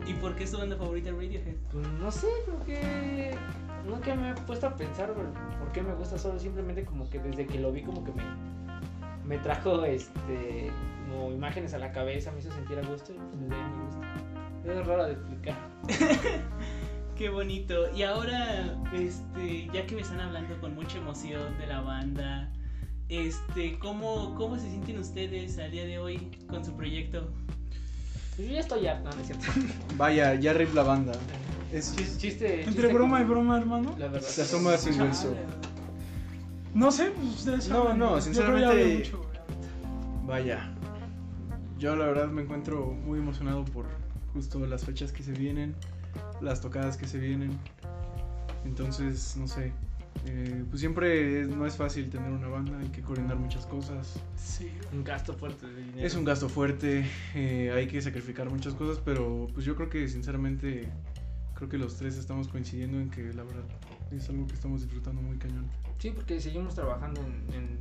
¿Y por qué es tu banda favorita Radiohead? Pues no sé, creo que nunca me he puesto a pensar por, por qué me gusta solo, simplemente como que desde que lo vi como que me, me trajo este como imágenes a la cabeza, me hizo sentir a gusto y pues desde ahí me gusta. Es raro de explicar. Qué bonito. Y ahora, este, ya que me están hablando con mucha emoción de la banda, este, ¿cómo, cómo se sienten ustedes al día de hoy con su proyecto? Pues yo ya estoy harto, no, es cierto. Vaya, ya rip la banda. Es, Chis- Chiste, Entre chiste broma y broma, hermano. La verdad. Se asoma sin hueso. No sé, pues ustedes No, saben, no, Yo creo que ya sinceramente- mucho. Vaya. Yo la verdad me encuentro muy emocionado por justo las fechas que se vienen, las tocadas que se vienen. Entonces, no sé. Eh, pues siempre es- no es fácil tener una banda, hay que coordinar muchas cosas. Sí. Un gasto fuerte de dinero. Es un gasto fuerte, eh, hay que sacrificar muchas cosas, pero pues yo creo que sinceramente creo que los tres estamos coincidiendo en que la verdad es algo que estamos disfrutando muy cañón. Sí, porque seguimos trabajando en, en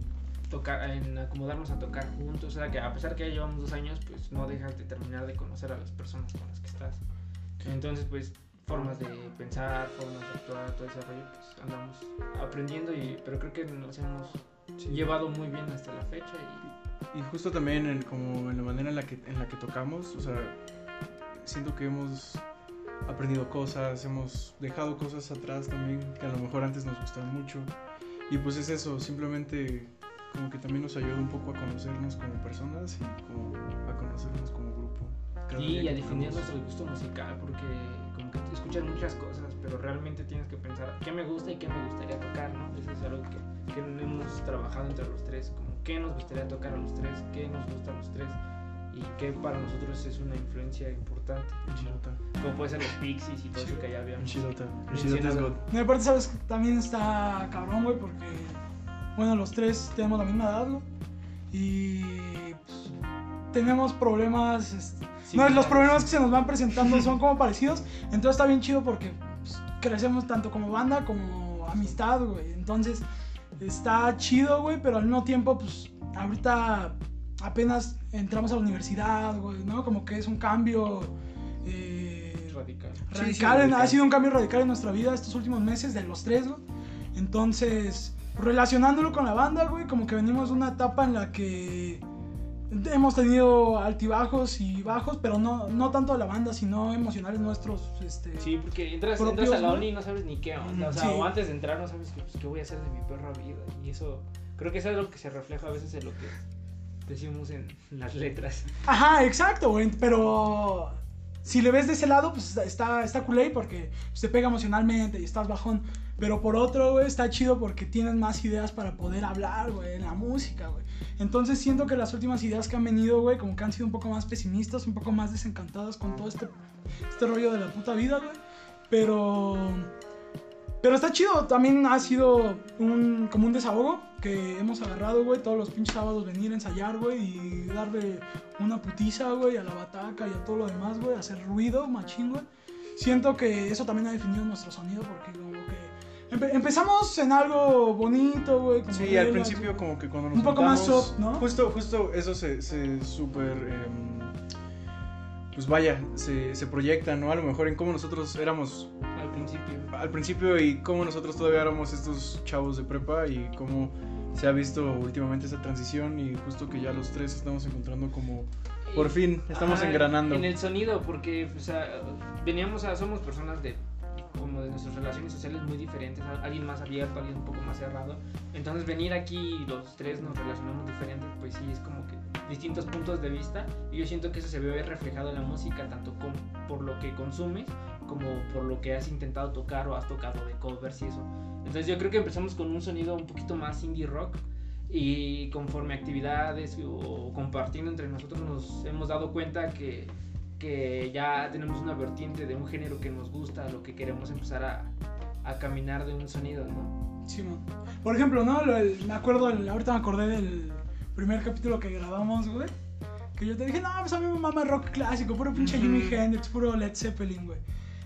tocar, en acomodarnos a tocar juntos. O sea, que a pesar que ya llevamos dos años, pues no dejas de terminar de conocer a las personas con las que estás. Entonces, pues formas de pensar, formas de actuar, todo ese rollo, pues andamos aprendiendo y pero creo que nos hemos llevado muy bien hasta la fecha y Y justo también en, como en la manera en la que en la que tocamos, o sea, siento que hemos aprendido cosas, hemos dejado cosas atrás también que a lo mejor antes nos gustaban mucho. Y pues es eso, simplemente como que también nos ayuda un poco a conocernos como personas y como a conocernos como grupo. Cada y a definir nuestro gusto musical, porque escuchas muchas cosas, pero realmente tienes que pensar qué me gusta y qué me gustaría tocar, ¿no? Eso es algo que, que hemos trabajado entre los tres, como qué nos gustaría tocar a los tres, qué nos gusta a los tres y qué para nosotros es una influencia importante, En Chilota, como puede ser los Pixies y todo eso que ya habíamos. Chilota sí, es no. God. Y aparte, sabes, que también está cabrón, güey, porque, bueno, los tres tenemos la misma edad, güey. Y pues, tenemos problemas. este, no, los problemas que se nos van presentando son como parecidos. Entonces está bien chido porque pues, crecemos tanto como banda como amistad, güey. Entonces está chido, güey, pero al mismo tiempo, pues ahorita apenas entramos a la universidad, güey, ¿no? Como que es un cambio. eh, Radical. Sí, sí, radical, radical. ha sido un cambio radical en nuestra vida estos últimos meses de los tres, güey. Entonces, relacionándolo con la banda, güey, como que venimos de una etapa en la que hemos tenido altibajos y bajos, pero no, no tanto de la banda, sino emocionales nuestros. Este, Sí, porque entras, Propios, entras a la ¿no? uni y no sabes ni qué onda. O sea, Sí. o antes de entrar no sabes qué, pues, qué voy a hacer de mi perra vida. Y eso, creo que eso es lo que se refleja a veces en lo que decimos en las letras. Ajá, exacto, güey, pero si le ves de ese lado, pues está, está culé porque te pega emocionalmente y estás bajón. Pero por otro, güey, está chido porque tienes más ideas para poder hablar, güey, en la música, güey. Entonces siento que las últimas ideas que han venido, güey, como que han sido un poco más pesimistas, un poco más desencantadas con todo este, este rollo de la puta vida, güey. Pero... Pero está chido, también ha sido un, como un desahogo que hemos agarrado, güey, todos los pinches sábados venir a ensayar, güey, y darle una putiza, güey, a la bataca y a todo lo demás, güey, hacer ruido, machín, güey. Siento que eso también ha definido nuestro sonido porque empe- empezamos en algo bonito, güey. Sí, al principio como que cuando nos Un poco más soft, ¿no? Justo, justo eso se, se súper... em, pues vaya, se, se proyecta, ¿no? A lo mejor en cómo nosotros éramos Al principio. al principio y cómo nosotros todavía éramos estos chavos de prepa y cómo se ha visto últimamente esa transición y justo que ya los tres estamos encontrando como... Por fin, estamos Ajá, engranando. En el sonido, porque o sea, veníamos a, somos personas de como de nuestras relaciones sociales muy diferentes, alguien más abierto, alguien un poco más cerrado. Entonces venir aquí los tres nos relacionamos diferentes, pues sí, es como que distintos puntos de vista. Y yo siento que eso se ve reflejado en la música, tanto por lo que consumes como por lo que has intentado tocar o has tocado de covers y eso. Entonces yo creo que empezamos con un sonido un poquito más indie rock y conforme actividades o compartiendo entre nosotros nos hemos dado cuenta que, que ya tenemos una vertiente de un género que nos gusta, lo que queremos empezar a, a caminar de un sonido, ¿no? Sí, man. Por ejemplo, ¿no? El- me acuerdo, el- ahorita me acordé del primer capítulo que grabamos, güey. Que yo te dije, no, pues a mí me mama rock clásico, puro pinche Jimi Ujú. Hendrix, puro Led Zeppelin, güey.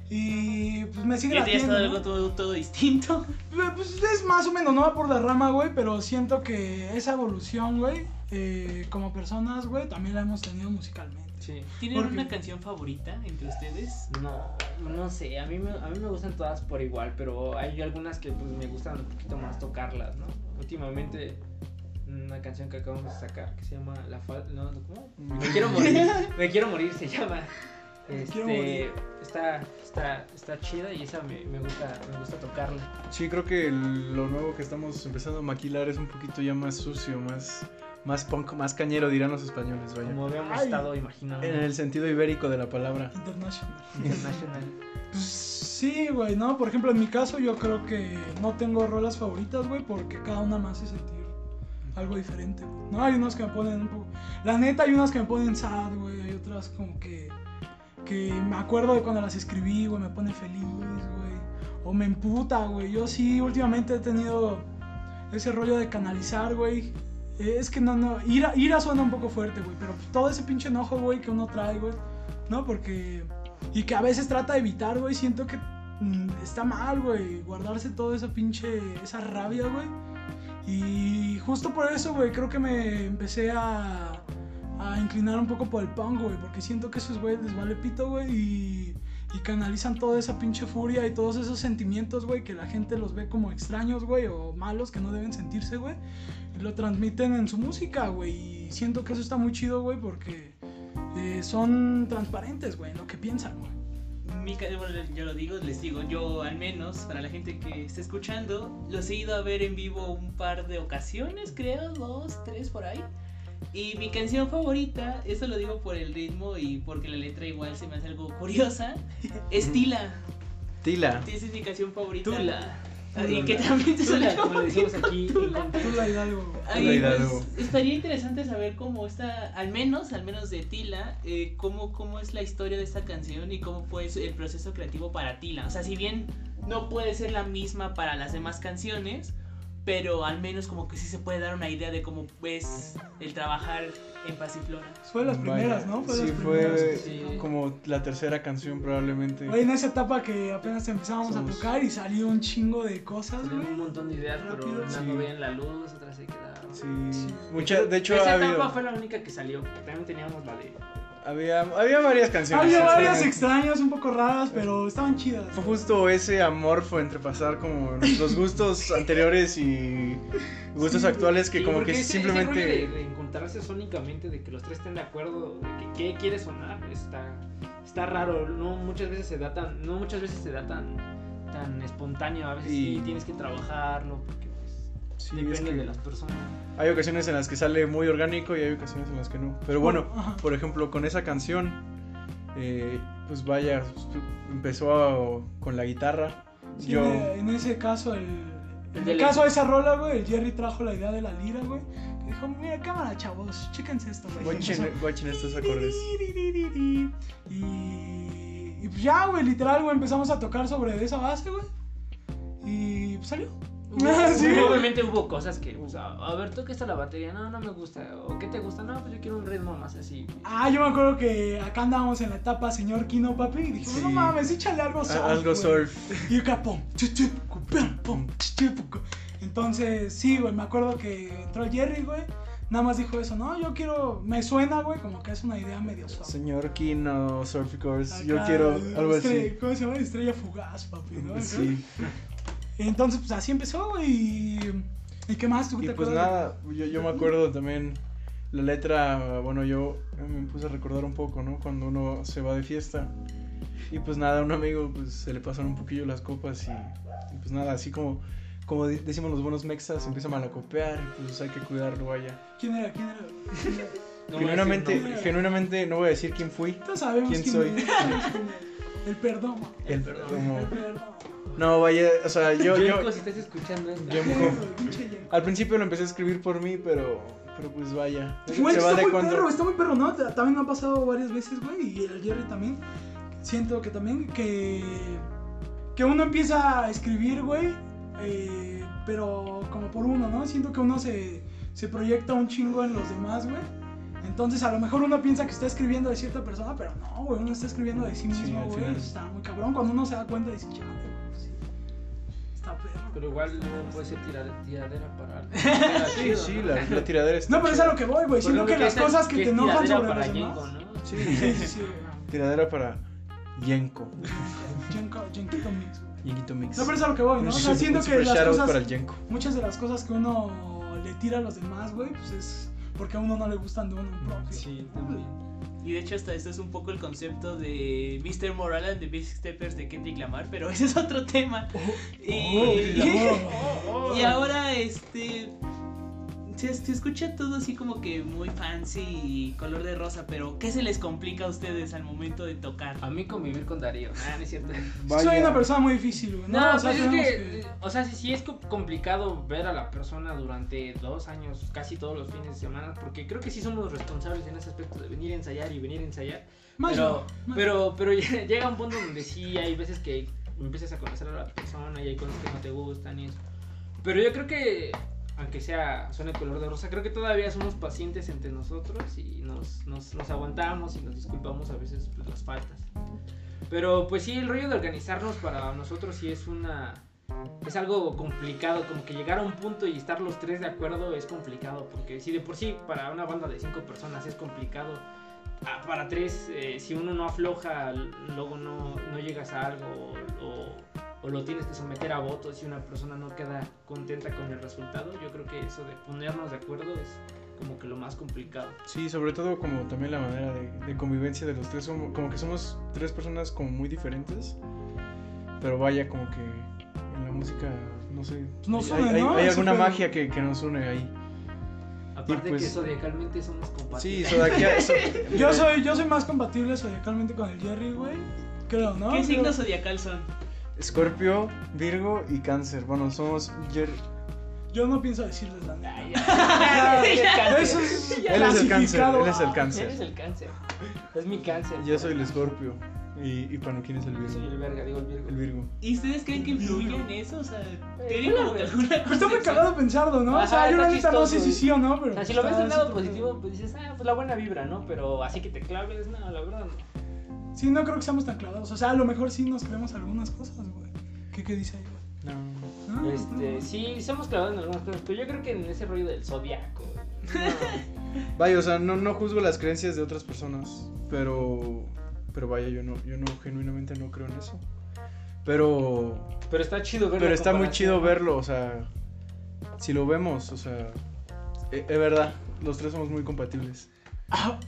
Y pues me sigue latiendo, algo ¿no? todo, todo distinto. Pues pues, es más o menos, no va por la rama, güey, pero siento que esa evolución, güey, eh, como personas, güey, también la hemos tenido musicalmente. Sí. ¿Tienen Porque- una canción favorita entre ustedes? No, no sé, a mí, me, a mí me gustan todas por igual, pero hay algunas que pues, me gustan un poquito más tocarlas, ¿no? Últimamente, una canción que acabamos de sacar que se llama La Falta. No, ¿cómo? Me quiero morir. me quiero morir se llama. Este. Está, está, está chida y esa me, me gusta, me gusta tocarla. Sí, creo que el- lo nuevo que estamos empezando a maquilar es un poquito ya más sucio, más, más punk, más cañero, dirán los españoles, vaya. Como habíamos Ay. estado imaginando. En el sentido ibérico de la palabra. International. International. Pues sí, güey, ¿no? Por ejemplo, en mi caso yo creo que no tengo rolas favoritas, güey, porque cada una me hace sentir algo diferente, güey. ¿no? Hay unos que me ponen un poco... La neta, hay unas que me ponen sad, güey, hay otras como que... Que me acuerdo de cuando las escribí, güey, me pone feliz, güey. O me emputa, güey. Yo sí, últimamente he tenido ese rollo de canalizar, güey. Es que no, no, ira, ira suena un poco fuerte, güey, pero todo ese pinche enojo, güey, que uno trae, güey, ¿no? Porque... Y que a veces trata de evitar, güey, siento que mm, está mal, güey, guardarse toda esa pinche, esa rabia, güey. Y justo por eso, güey, creo que me empecé a, a inclinar un poco por el punk, güey, porque siento que esos güeyes les vale pito, güey, y, y canalizan toda esa pinche furia y todos esos sentimientos, güey, que la gente los ve como extraños, güey, o malos que no deben sentirse, güey, y lo transmiten en su música, güey, y siento que eso está muy chido, güey, porque eh, son transparentes, güey, en lo que piensan, güey. Yo lo digo, les digo, yo al menos, para la gente que está escuchando, los he ido a ver en vivo un par de ocasiones, creo, dos, tres por ahí. Y mi canción favorita, eso lo digo por el ritmo y porque la letra igual se me hace algo curiosa, es Tila. Tila. Esa es mi canción favorita. Tula. Y que también Tula, salió. como decimos aquí. Tula Hidalgo, Hidalgo. pues, estaría interesante saber cómo está, al menos, al menos de Tila, eh, cómo, cómo es la historia de esta canción y cómo fue el proceso creativo para Tila. O sea, si bien no puede ser la misma para las demás canciones, pero al menos como que sí se puede dar una idea de cómo es el trabajar en Pasiflora. Fue de las Vaya, primeras, ¿no? Fue sí, las fue primeras. Sí. como la tercera canción probablemente. Güey, en esa etapa que apenas empezábamos Somos- a tocar y salió un chingo de cosas, Salieron un güey. montón de ideas, pero Rápido. unas Sí. no veían la luz, otras se quedaron. Sí, mucha, de hecho Esa ha etapa habido, fue la única que salió. También teníamos la de. Había, había varias canciones. Había varias extrañas, un poco raras, pero estaban chidas. Fue justo ese amorfo entre pasar como nuestros gustos anteriores y gustos Sí, actuales que Sí, como que ese- ese rollo simplemente... de, de encontrarse sónicamente, de que los tres estén de acuerdo, de que qué quiere sonar, está, está raro. No muchas veces se da tan, no muchas veces se da tan, tan espontáneo. A veces Y- sí tienes que trabajarlo porque Sí, depende es que de las personas. hay ocasiones en las que sale muy orgánico y hay ocasiones en las que no. Pero bueno, por ejemplo, con esa canción, eh, pues vaya, empezó a- con la guitarra. Sí, Yo... en ese caso, el, en de el caso de esa rola, güey, el Jerry trajo la idea de la lira, güey. Dijo, mira, cámara, chavos, chéquense esto, güey. Guachen estos acordes. Y, y pues ya, güey, literal, güey, empezamos a tocar sobre esa base, güey. Y pues salió. Sí, güey. obviamente hubo cosas que, pues, a, a ver, toca esta la batería, no, no me gusta. ¿O qué te gusta? No, pues yo quiero un ritmo más así. Ah, yo me acuerdo que acá andábamos en la etapa señor Kino, papi, y dijimos, Sí. no mames, échale algo surf, Algo güey". surf. Y acá, pum, pum. Entonces, sí, güey, me acuerdo que entró el Jerry, güey, nada más dijo eso, no, yo quiero, me suena, güey, como que es una idea medio suave. Señor Kino, Surf Course, yo quiero algo estrella- así. ¿Cómo se llama? Estrella fugaz, papi, ¿no? Sí. Entonces, pues así empezó. Y, ¿y qué más? ¿Tú Y te pues nada, yo, yo me acuerdo también la letra, bueno, yo me puse a recordar un poco, ¿no? Cuando uno se va de fiesta. Y pues nada, a un amigo pues se le pasaron un poquillo las copas y, y pues nada, así como, como decimos los buenos mexas, se empieza a malacopear y pues hay que cuidarlo vaya. ¿Quién era? ¿Quién era? No voy a decir genuinamente, nombres. genuinamente no voy a decir quién fui. Todos sabemos ¿Quién quién, soy? El perdón. El perdón. El perdón. No, vaya, o sea, yo, yo, Yenko, si estás escuchando esto. Yo- al principio lo empecé a escribir por mí, pero, pero pues vaya. Güey, está vale muy cuando- perro, está muy perro, ¿no? Ta- También me ha pasado varias veces, güey, y el Jerry también. Siento que también que, que uno empieza a escribir, güey, eh, pero como por uno, ¿no? Siento que uno se, se proyecta un chingo en los demás, güey. Entonces a lo mejor uno piensa que está escribiendo de cierta persona, pero no, güey, uno está escribiendo de sí Sí, mismo, güey. final. Está muy cabrón. Cuando uno se da cuenta dice, sí. Está perro. Pero igual no puede ser tirade- tiradera para algo. Sí, sí, la, la tiradera está No, pero es a lo que voy, güey. Siento Por que las cosas que te enojan sobre para los Yenko, demás. ¿no? Sí, Sí, sí, sí. tiradera para Yenko. Yenko, Yenkito Mix, güey. Yenkito Mix. No, pero es a lo que voy, ¿no? O sea, siento que las cosas, para el Yenko. muchas de las cosas que uno le tira a los demás, güey, pues es porque a uno no le gustan de uno propio. Sí, también. Y de hecho hasta esto es un poco el concepto de Mr. Moral and the Big Steppers de Kendrick Lamar, pero ese es otro tema. y, Oh, y ahora este se, se escucha todo así como que muy fancy y color de rosa, pero ¿qué se les complica a ustedes al momento de tocar? A mí convivir con Darío. Ah, no es cierto. Soy una persona muy difícil, güey. No, No, o sea, pues es tenemos que, o sea, sí, sí es co- complicado ver a la persona durante dos años, casi todos los fines de semana, porque creo que sí somos responsables en ese aspecto de venir a ensayar y venir a ensayar. Más pero, yo, más pero, pero llega un punto donde sí hay veces que empiezas a conocer a la persona y hay cosas que no te gustan y eso. Pero yo creo que, aunque sea suene color de rosa, creo que todavía somos pacientes entre nosotros y nos, nos, nos aguantamos y nos disculpamos a veces pues, las faltas. Pero pues sí, el rollo de organizarnos para nosotros sí es una... Es algo complicado, como que llegar a un punto y estar los tres de acuerdo es complicado, porque si de por sí para una banda de cinco personas es complicado, ah, para tres, eh, si uno no afloja, luego no, no llegas a algo o, o- lo tienes que someter a votos y una persona no queda contenta con el resultado, yo creo que eso de ponernos de acuerdo es como que lo más complicado. Sí, sobre todo como también la manera de, de convivencia de los tres, como, como que somos tres personas como muy diferentes, pero vaya como que en la música, no sé, Nos hay, une, hay- ¿no? hay alguna magia que, que nos une ahí. Aparte pues- que zodiacalmente somos compatibles. Sí, Sodakia- so- Yo soy, yo soy más compatible zodiacalmente con el Jerry, güey. Creo, ¿no? ¿Qué signos zodiacal son? Escorpio, Virgo y Cáncer. Bueno, somos Jer- Yo no pienso decirles la neta. Ay, ya. Eso es Él es el cáncer, él es el Eres cáncer. el cáncer. Es mi cáncer. Yo soy el Escorpio. Y, y Panuquín es el Yo soy el Virgo. verga, digo el virgo. El Virgo. ¿Y ustedes creen que influye en eso? O sea, ¿tienen bueno, como que pues, alguna está muy cagado pensarlo, ¿no? o Ajá, sea, yo la neta no sé si sí o no, pero. O sea, si lo ves del lado positivo, pues dices, ah, pues la buena vibra, ¿no? Pero así que te claves, no, la verdad no. Sí, no creo que seamos tan clavados. O sea, a lo mejor sí nos creemos algunas cosas, güey. ¿Qué, qué dice ahí, güey? No. ¿No? Este, sí, somos clavados en algunas cosas, pero yo creo que en ese rollo del zodiaco. no. Vaya, o sea, no, no juzgo las creencias de otras personas, pero pero vaya, yo no yo no genuinamente no creo en eso. Pero Pero está chido verlo. pero está muy chido verlo, o sea, si lo vemos, o sea, e- es verdad, los tres somos muy compatibles. Ah,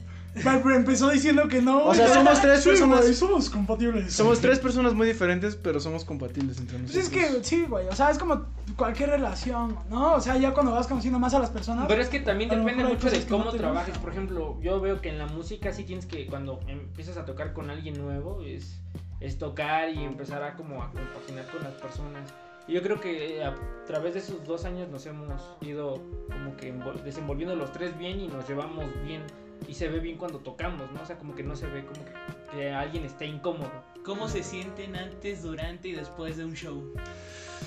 pero empezó diciendo que no. O sea, somos tres Sí, personas- güey, somos compatibles. Somos tres personas muy diferentes, pero somos compatibles entre Pues nosotros. es que, sí, güey. O sea, es como cualquier relación, ¿no? O sea, ya cuando vas conociendo más a las personas. Pero es que también depende mucho de no cómo te trabajes. gustan. Por ejemplo, yo veo que en la música sí tienes que, cuando empiezas a tocar con alguien nuevo, es, es tocar y empezar a como a compaginar con las personas. Y yo creo que a través de esos dos años nos hemos ido como que envol- desenvolviendo los tres bien y nos llevamos bien. Y se ve bien cuando tocamos, ¿no? O sea, como que no se ve como que, que alguien esté incómodo. ¿Cómo se sienten antes, durante y después de un show?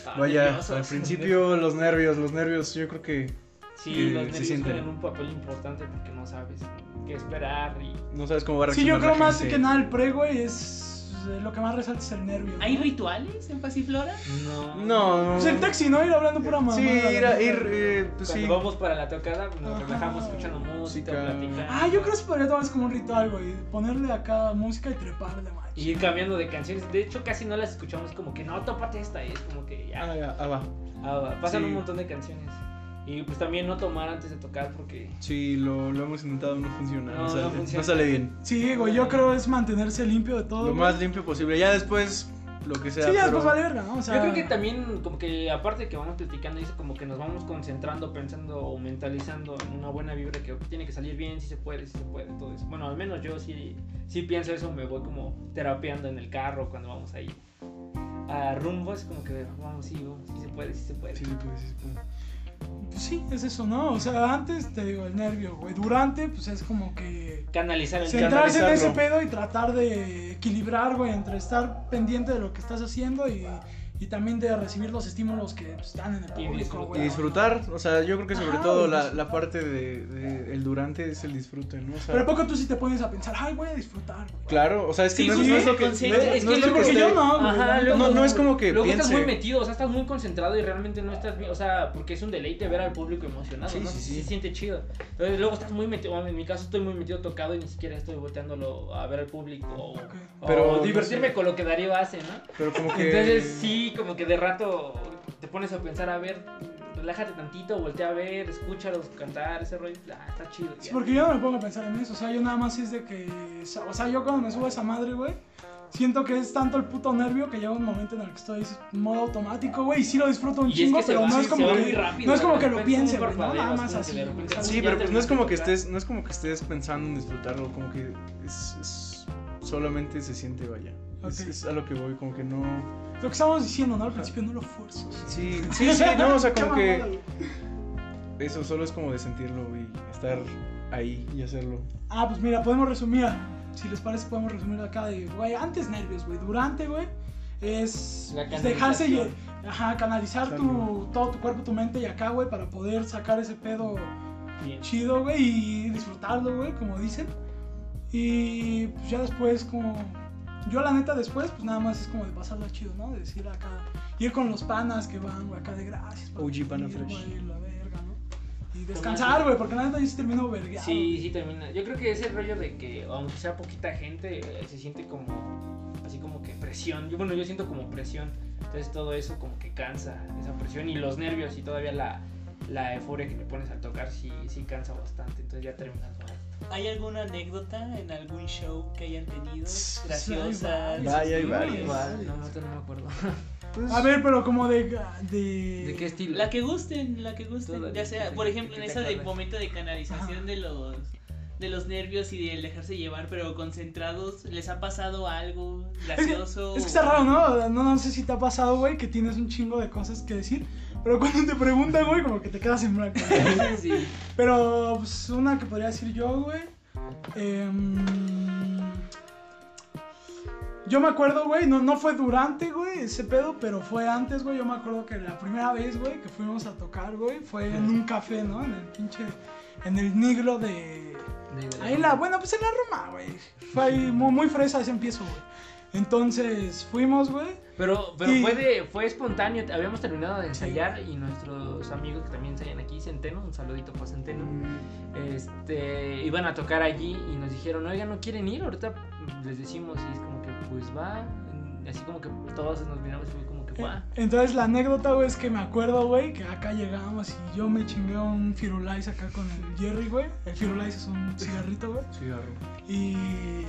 Ah, Vaya, nerviosos. al principio los nervios, los nervios, yo creo que Sí, que los se nervios sienten. juegan un papel importante porque no sabes qué esperar y no sabes cómo va a Sí, yo reaccionar creo la más gente. que nada el pre, güey, es lo que más resalta es el nervio. ¿no? ¿Hay rituales en Pasiflora? no. No, no. Pues el taxi, ¿no? Ir hablando pura mamá. Sí, ir, a- ir, eh, pues Cuando sí. vamos para la tocada, nos Ajá. relajamos escuchando música, platicando. Ah, yo creo que se podría tomarse como un ritual, güey. Ponerle acá música y treparle, macho. Y ir cambiando de canciones. De hecho, casi no las escuchamos como que no, tópate esta. Y es como que ya. Ah, ya, ah, va. ah, va. pasan Sí. un montón de canciones. Y pues también no tomar antes de tocar porque. Sí, lo, lo hemos intentado, no funciona. No, No, sale, no no funciona. sale bien. Sí, güey, yo creo es mantenerse limpio de todo. Lo más limpio posible. Ya después, lo que sea. Sí, ya después vale verga, ¿no? O sea, Yo creo que también, como que aparte que vamos platicando, dice como que nos vamos concentrando, pensando o mentalizando en una buena vibra que tiene que salir bien, si se puede, si se puede, todo eso. Bueno, al menos yo sí, sí pienso eso, me voy como terapeando en el carro cuando vamos ahí a rumbo, es como que vamos, sí, vamos, sí se puede, sí se puede. Sí, pues, sí, pues. Pues sí, es eso, ¿no? O sea, antes te digo el nervio, güey. Durante, pues es como que. Canalizar el Centrarse en ese pedo y tratar de equilibrar, güey, entre estar pendiente de lo que estás haciendo y, y también de recibir los estímulos que pues, están en el Y público, güey. Y disfrutar, o sea, yo creo que sobre Ajá, todo la, pues- la parte de, de el durante es el disfrute, ¿no? O sea, Pero ¿a poco tú sí te pones a pensar, ay, voy a disfrutar, güey? claro, o sea, es que Sí, no, es- justo no es lo eso que, no Es es, que no que yo no. Ajá, luego, no- no es como que luego estás piense. muy metido, o sea, estás muy concentrado y realmente no estás o sea, porque es un deleite ver al público emocionado, Sí, ¿no? sí, sí. Se siente chido. Entonces luego estás muy metido, bueno, en mi caso estoy muy metido tocado y ni siquiera estoy volteándolo a ver al público o, Ok. o Pero divertirme con lo que Darío hace, ¿no? Pero como que... Entonces sí, como que de rato te pones a pensar, a ver, relájate tantito, voltea a ver, escúchalos cantar, ese rollo, ah, está chido. Sí, ya. porque yo no me pongo a pensar en eso. O sea, yo nada más es de que. O sea, yo cuando me subo a esa madre, güey. Siento que es tanto el puto nervio que llega un momento en el que estoy en modo automático, güey. Y sí lo disfruto un Y es chingo, que pero va- no es como no es como que lo piense, güey. No, nada más así. Sí, pero pues no es como que estés, no es como que estés pensando en disfrutarlo, como que es, es- solamente se siente vaya. Es a lo que voy, como que no. Lo que estábamos diciendo, ¿no? Al principio no lo fuerzas. Sí, sí, sí, no, o sea, como que eso solo es como de sentirlo y estar ahí y hacerlo. Ah, pues mira, podemos resumir. Si les parece, podemos resumir acá de, güey, antes nervios, güey. Durante, güey, es pues, dejarse canalización. ajá, canalizar tu, todo tu cuerpo, tu mente y acá, güey, para poder sacar ese pedo Bien. chido, güey, y disfrutarlo, güey, como dicen. Y pues ya después, como. Yo, la neta, después, pues nada más es como de pasarla chido, ¿no? De decir acá. Ir con los panas que van, güey, acá de gracias. OG pana fresh. güey, la verga, ¿no? Y descansar, güey, porque la neta yo sí termino vergueado. Sí, sí termina. Yo creo que ese rollo de que aunque sea poquita gente, eh, se siente como así como que presión. Yo, bueno, yo siento como presión. Entonces todo eso como que cansa esa presión y los nervios y todavía la, la euforia que te pones al tocar sí, sí cansa bastante. Entonces ya terminas mal. ¿Hay alguna anécdota en algún show que hayan tenido? Graciosa. Vaya, hay varias. Igual, no, ahorita no me acuerdo. Pues, A ver, pero como de. ¿De, ¿De qué estilo? La que gusten, la que gusten. Ya sea, por ejemplo, en esa te de acuerdes. momento de canalización Ajá. de los de los nervios y del dejarse llevar, pero concentrados, ¿les ha pasado algo Es que, gracioso? es que está raro, ¿no? ¿no? No sé si te ha pasado, güey, que tienes un chingo de cosas que decir. Pero cuando te preguntan, güey, como que te quedas en blanco. sí. Pero, pues, una que podría decir yo, güey. em, yo me acuerdo, güey, no, no fue durante, güey, ese pedo, pero fue antes, güey. Yo me acuerdo que la primera vez, güey, que fuimos a tocar, güey, fue en un café, ¿no? En el pinche. En el Niglo de. Ahí la. Bueno, pues en la Roma, güey. Fue ahí muy, muy fresa ese empiezo, güey. Entonces fuimos, güey. Pero, pero Y- fue, de, fue espontáneo, habíamos terminado de ensayar y nuestros amigos que también ensayan aquí, Centeno, un saludito para Centeno, este, iban a tocar allí y nos dijeron, oigan, ¿no quieren ir? Ahorita les decimos y es como que, pues va, así como que todos nos miramos y fue como que va. Entonces la anécdota, güey, es que me acuerdo, güey, que acá llegamos y yo me chingué un Firulais acá con el Jerry, güey. El Firulais es un cigarrito, güey. cigarro. Y,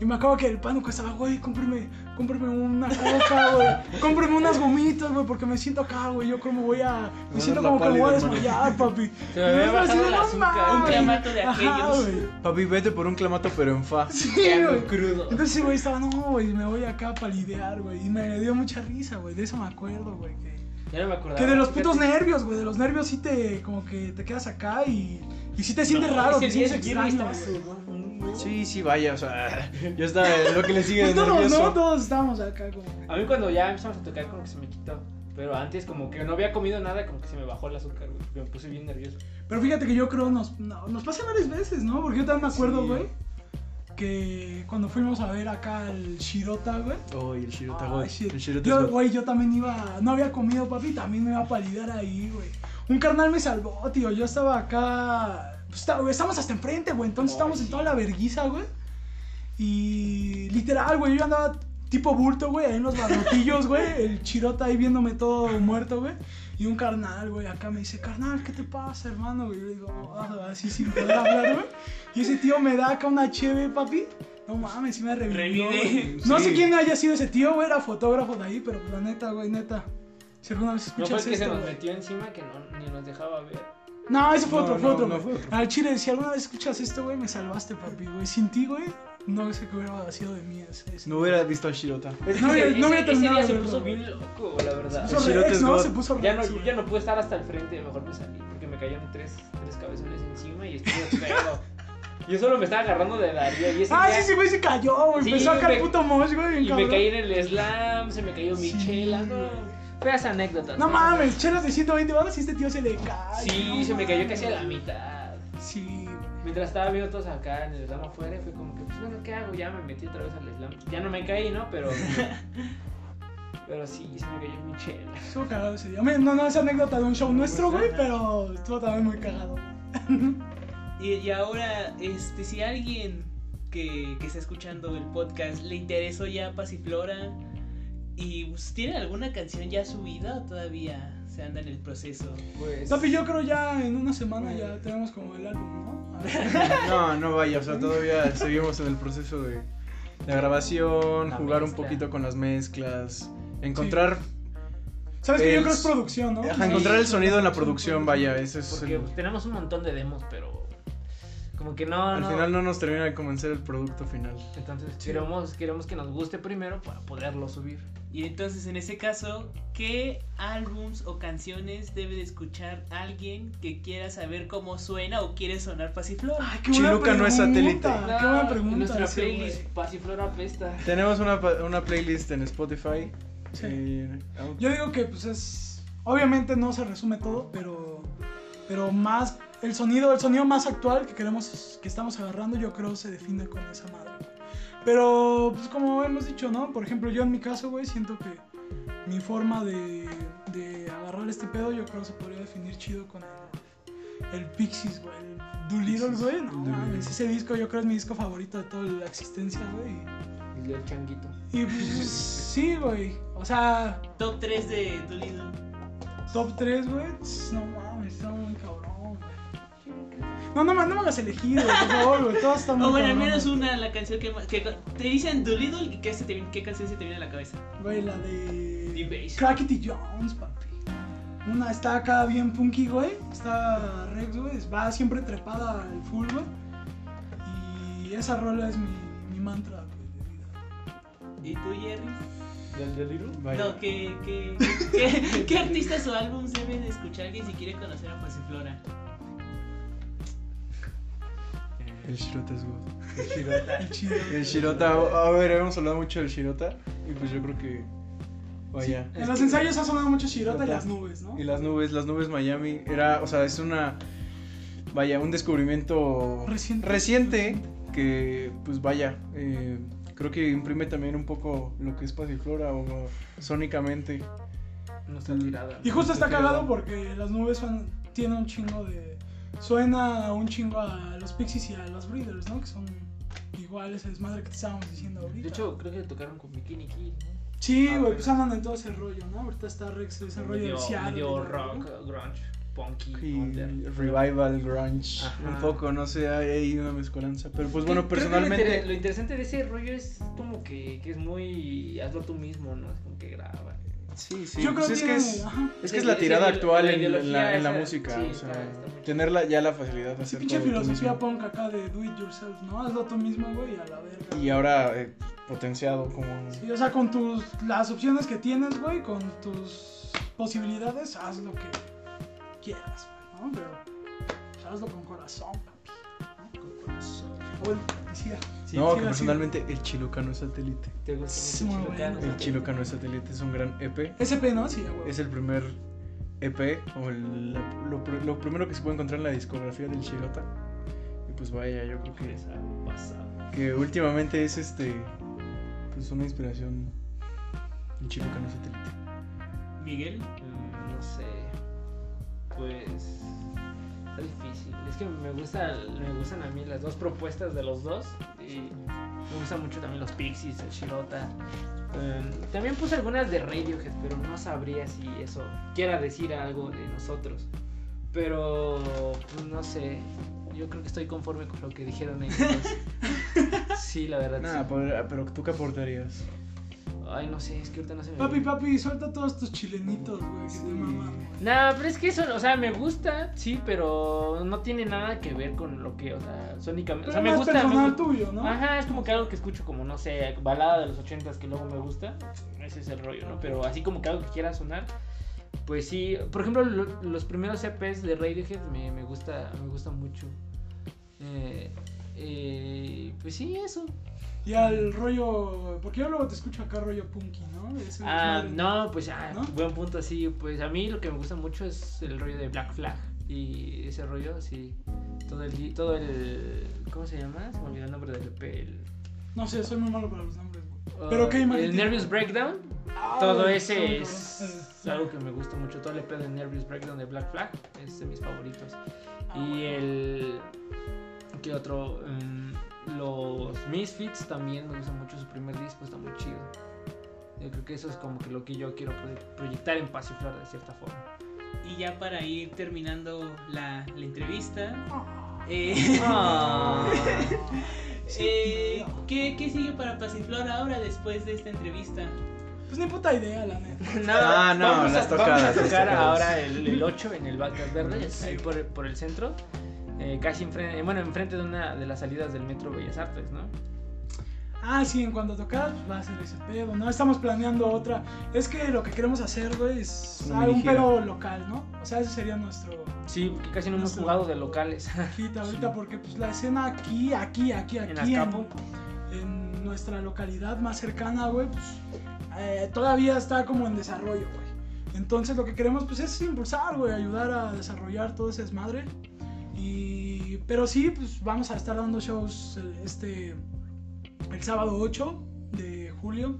y me acuerdo que el pánico estaba, güey, cómprame, cómprame una coca, güey. Cómprame unas gomitas, güey, porque me siento acá, güey. Yo como voy a... Me No, siento como que me voy a desmayar, papi. Se me había bajado así de, el "No azúcar". mames". Un clamato de Ajá, aquellos. güey. Papi, vete por un clamato, pero en fa. Sí, güey. crudo. Entonces, sí, güey, estaba, no, güey, me voy acá a palidear, güey. Y me dio mucha risa, güey. De eso me acuerdo, güey. Que, Ya no me acordaba. que de los putos nervios, güey. De los nervios sí te, como que te quedas acá y, y sí te sientes raro, Ese te sientes güey. Sí, sí, vaya, o sea, yo estaba lo que le sigue de Pues todos, nervioso. ¿no? Todos estábamos acá como. A mí cuando ya empezamos a tocar como que se me quitó. Pero antes como que no había comido nada, como que se me bajó el azúcar, güey. Me puse bien nervioso. Pero fíjate que yo creo nos, no, nos pasa varias veces, ¿no? Porque yo también me acuerdo, Sí. güey, que cuando fuimos a ver acá el Shirota, güey. Oh, y el Shirota, Ay, güey. shit. El Shirota Yo, güey, yo también iba, no había comido, papi, también me iba a palidar ahí, güey. Un carnal me salvó, tío. Yo estaba acá, pues, está- güey, estamos hasta enfrente, güey. Entonces Ay, estamos en toda la verguiza, güey. Y literal, güey, yo andaba tipo bulto, güey, ahí en los barrotillos, güey. El chirota ahí viéndome todo muerto, güey. Y un carnal, güey, acá me dice, carnal, ¿qué te pasa, hermano? güey? yo le digo, "Ah", así sin poder hablar, güey. Y ese tío me da acá una cheve, papi. No mames, sí me revivió. Revive. No sé quién haya sido ese tío, güey, era fotógrafo de ahí, pero la neta, güey, neta. Si alguna vez No fue escuchas el que se nos metió encima que no, ni nos dejaba ver. No, ese fue No, otro, fue no, otro, no fue otro. Al chile, si alguna vez escuchas esto, güey, me salvaste, papi, güey. Sin ti, güey, no sé qué hubiera sido de mí ese. ese- No hubiera visto a Shirota. Es No, ese- no hubiera ese terminado día de se verlo, puso bien loco, la verdad. Se puso Rex, ¿no? Se puso Ya no, yo ya no pude estar hasta el frente, mejor me salí porque me cayeron tres, tres cabezones encima y estuvo feo. Yo solo me estaba agarrando de Darío y ese Ah, día- sí, sí, güey, se cayó, güey. Sí, Empezó a caer me- puto mosh, güey. Y me cabrón. caí en el slam, se me cayó mi Sí, chela, no. Feas anécdotas. No mames, chelas de 120 baros y este tío se le cae. Sí, no se me cayó casi a la mitad. Sí, güey. Mientras estaba viendo todos acá en el slam afuera, fue como que, pues bueno, ¿qué hago? Ya me metí otra vez al slam. Ya no me caí, ¿no? Pero. pero sí, se me cayó mi chela. Estuvo cagado ese día. No, no es anécdota de un show nuestro, güey, pero estuvo también muy cagado. Y, y ahora, este, si alguien que, que está escuchando el podcast le interesó ya Pasiflora y pues, tiene alguna canción ya subida o todavía se anda en el proceso. Pues. Tapi, yo creo ya en una semana ya tenemos como el álbum, ¿no? No, no vaya, o sea, todavía seguimos en el proceso de la grabación, La jugar un poquito con las mezclas, encontrar, ¿Sabes que yo El- creo que es producción, no? ajá, Sí, encontrar el sonido en la producción, vaya, ese es Porque el- tenemos un montón de demos, pero. Como que no. al no. final no nos termina de convencer el producto final. Entonces queremos, queremos que nos guste primero para poderlo subir. Y entonces, en ese caso, ¿qué álbums o canciones debe de escuchar alguien que quiera saber cómo suena o quiere sonar Pasiflora? Ay, qué buena Chiluca no es satélite. Qué buena pregunta. Nuestra ese, playlist güey. Pasiflora Pesta. Tenemos una, una playlist en Spotify. Sí. eh, au- Yo digo que pues es obviamente no se resume todo, pero pero más el sonido, el sonido más actual que queremos que estamos agarrando, yo creo se define con esa madre. Pero pues como hemos dicho, ¿no? Por ejemplo, yo en mi caso, güey, siento que mi forma de, de agarrar este pedo, yo creo se podría definir chido con el, el Pixies, güey, el Doolittle, güey. No, mames, ese disco yo creo es mi disco favorito de toda la existencia, güey. Y el changuito. Y pues sí, güey. O sea, Top 3 de Doolittle. Top 3, güey. No mames, está muy cabrón. No, no, no me hagas elegir, güey, por favor, güey. Todas están muy O bueno, al menos una, la canción que, que te dicen Doolittle y ¿qué, se te, qué canción se te viene a la cabeza. Güey, la de. Crackety Jones, papi. Una está acá bien punky, güey. Está Rex, güey. Va siempre trepada al full, güey. Y esa rola es mi, mi mantra, güey, de vida. ¿Y tú, Jerry? Vaya. No, ¿qué, qué, qué, qué artistas o álbumes debe de escuchar alguien si quiere conocer a Pasiflora? El Shirota es good. El Shirota. El chido. El Shirota, a ver, hemos hablado mucho del Shirota y pues yo creo que vaya. En los ensayos ha sonado mucho Shirota y las nubes, ¿no? Y las nubes, las nubes Miami, era, o sea, es una, vaya, un descubrimiento Reciente. reciente que, pues vaya, eh, creo que imprime también un poco lo que es Pasiflora o sónicamente. Nuestra tirada. Y justo está cagado porque las nubes son, tiene un chingo de. Suena un chingo a los Pixies y a los Breeders, ¿no? Que son iguales el desmadre que te estábamos diciendo ahorita. De hecho, creo que tocaron con Bikini Kill, ¿no? sí, ah, güey, pero- pues andan en todo ese rollo, ¿no? Ahorita está Rex, ese rollo medio, de Seattle. medio ¿no? rock, grunge, punky, Y revival, grunge, Ajá. un poco, no sé, hay ahí una mezcolanza. Pero pues bueno, lo inter- personalmente... Lo, interesante de ese rollo es como que, que es muy. Hazlo tú mismo, ¿no? Es como que graba. Sí, sí, Yo creo pues que es... ajá. Es que es la tirada actual la en, la, en la esa- música, sí, o sea, está- ya la facilidad de hacer pinche todo filosofía punk acá de do it yourself, ¿no? Hazlo tú mismo, güey, a la verga. Y ahora eh, potenciado como... Sí, o sea, con tus las opciones que tienes, güey, con tus posibilidades, haz lo que quieras, güey, ¿no? Pero pues, hazlo con corazón, papi. ¿no? Con corazón. Bueno, decía. Sí, no, que personalmente el Chilocano es satélite. ¿Te gusta Sí, mucho muy Chilocano? bueno. El Chilocano es satélite es un gran EP. SP, ¿no? Sí, güey. Es el primer EP o el- la- lo, lo primero que se puede encontrar en la discografía del Chirota. Y pues vaya, yo creo que, que últimamente es este pues una inspiración el Chilocano es satélite. Miguel. Mm, No sé. Pues. Está difícil. Es que me, gusta, me gustan a mí las dos propuestas de los dos. Y me gustan mucho también los Pixies, el Shirota. Em, también puse algunas de Radiohead, pero no sabría si eso quiera decir algo de nosotros. Pero, pues no sé. Yo creo que estoy conforme con lo que dijeron ellos. Sí, la verdad. Nada, sí. pero, pero tú qué aportarías. Ay, no sé, es que ahorita no se me Papi, papi, suelta todos tus chilenitos, güey, que Sí. te maman. Nah, pero es que eso, o sea, me gusta, sí, pero no tiene nada que ver con lo que, o sea, sónicamente. Pero o sea, me más gusta. me personal tuyo, ¿no? Ajá, es como que algo que escucho como, no sé, balada de los ochentas que luego me gusta. Ese es el rollo, ¿no? Pero así como que algo que quiera sonar. Pues sí, por ejemplo, lo- los primeros EPs de Radiohead me, me gusta me gusta mucho. Eh, eh, pues sí, eso. Y al rollo. Porque yo luego te escucho acá rollo punky, ¿no? Ese Ah, no, pues ah, ¿No? buen punto, sí. Pues a mí lo que me gusta mucho es el rollo de Black Flag. Y ese rollo, sí. Todo el. Todo el ¿Cómo se llama? Se me olvidó el nombre del EP. El, No sé, soy muy malo para los nombres, güey. ah, Pero qué imagen El? Nervous Breakdown. Ah, Todo ese es algo que me gusta mucho. Todo el EP de Nervous Breakdown de Black Flag es de mis favoritos. Ah, Y bueno. el. ¿Qué otro? Mm, los Misfits también me gusta mucho. Su primer disco está muy chido. Yo creo que eso es como que lo que yo quiero proye- proyectar en Pasiflor de cierta forma. Y ya para ir terminando la, la entrevista, Ah. eh, Ah. eh, ¿qué, qué sigue para Pasiflor ahora después de esta entrevista? Pues ni puta idea, la neta. No, no, vamos, las a, tocadas, vamos a tocar ahora el, el 8 en el Vacas Verdes, ahí por, por el centro, eh, casi enfrente, bueno, enfrente de una de las salidas del Metro Bellas Artes, ¿no? Ah, sí, en cuanto a tocar, pues va a ser ese pedo, ¿no? Estamos planeando otra. Es que lo que queremos hacer, güey, es ah, un pedo local, ¿no? O sea, ese sería nuestro Sí, porque casi no hemos jugado de locales. hit ahorita, porque pues la escena aquí, aquí, aquí, En aquí, en, Azcapo. en nuestra localidad más cercana, güey, pues eh, todavía está como en desarrollo, güey. Entonces lo que queremos, pues, es impulsar, güey, ayudar a desarrollar todo ese desmadre. Y, pero sí, pues vamos a estar dando shows el- este, el sábado 8 de julio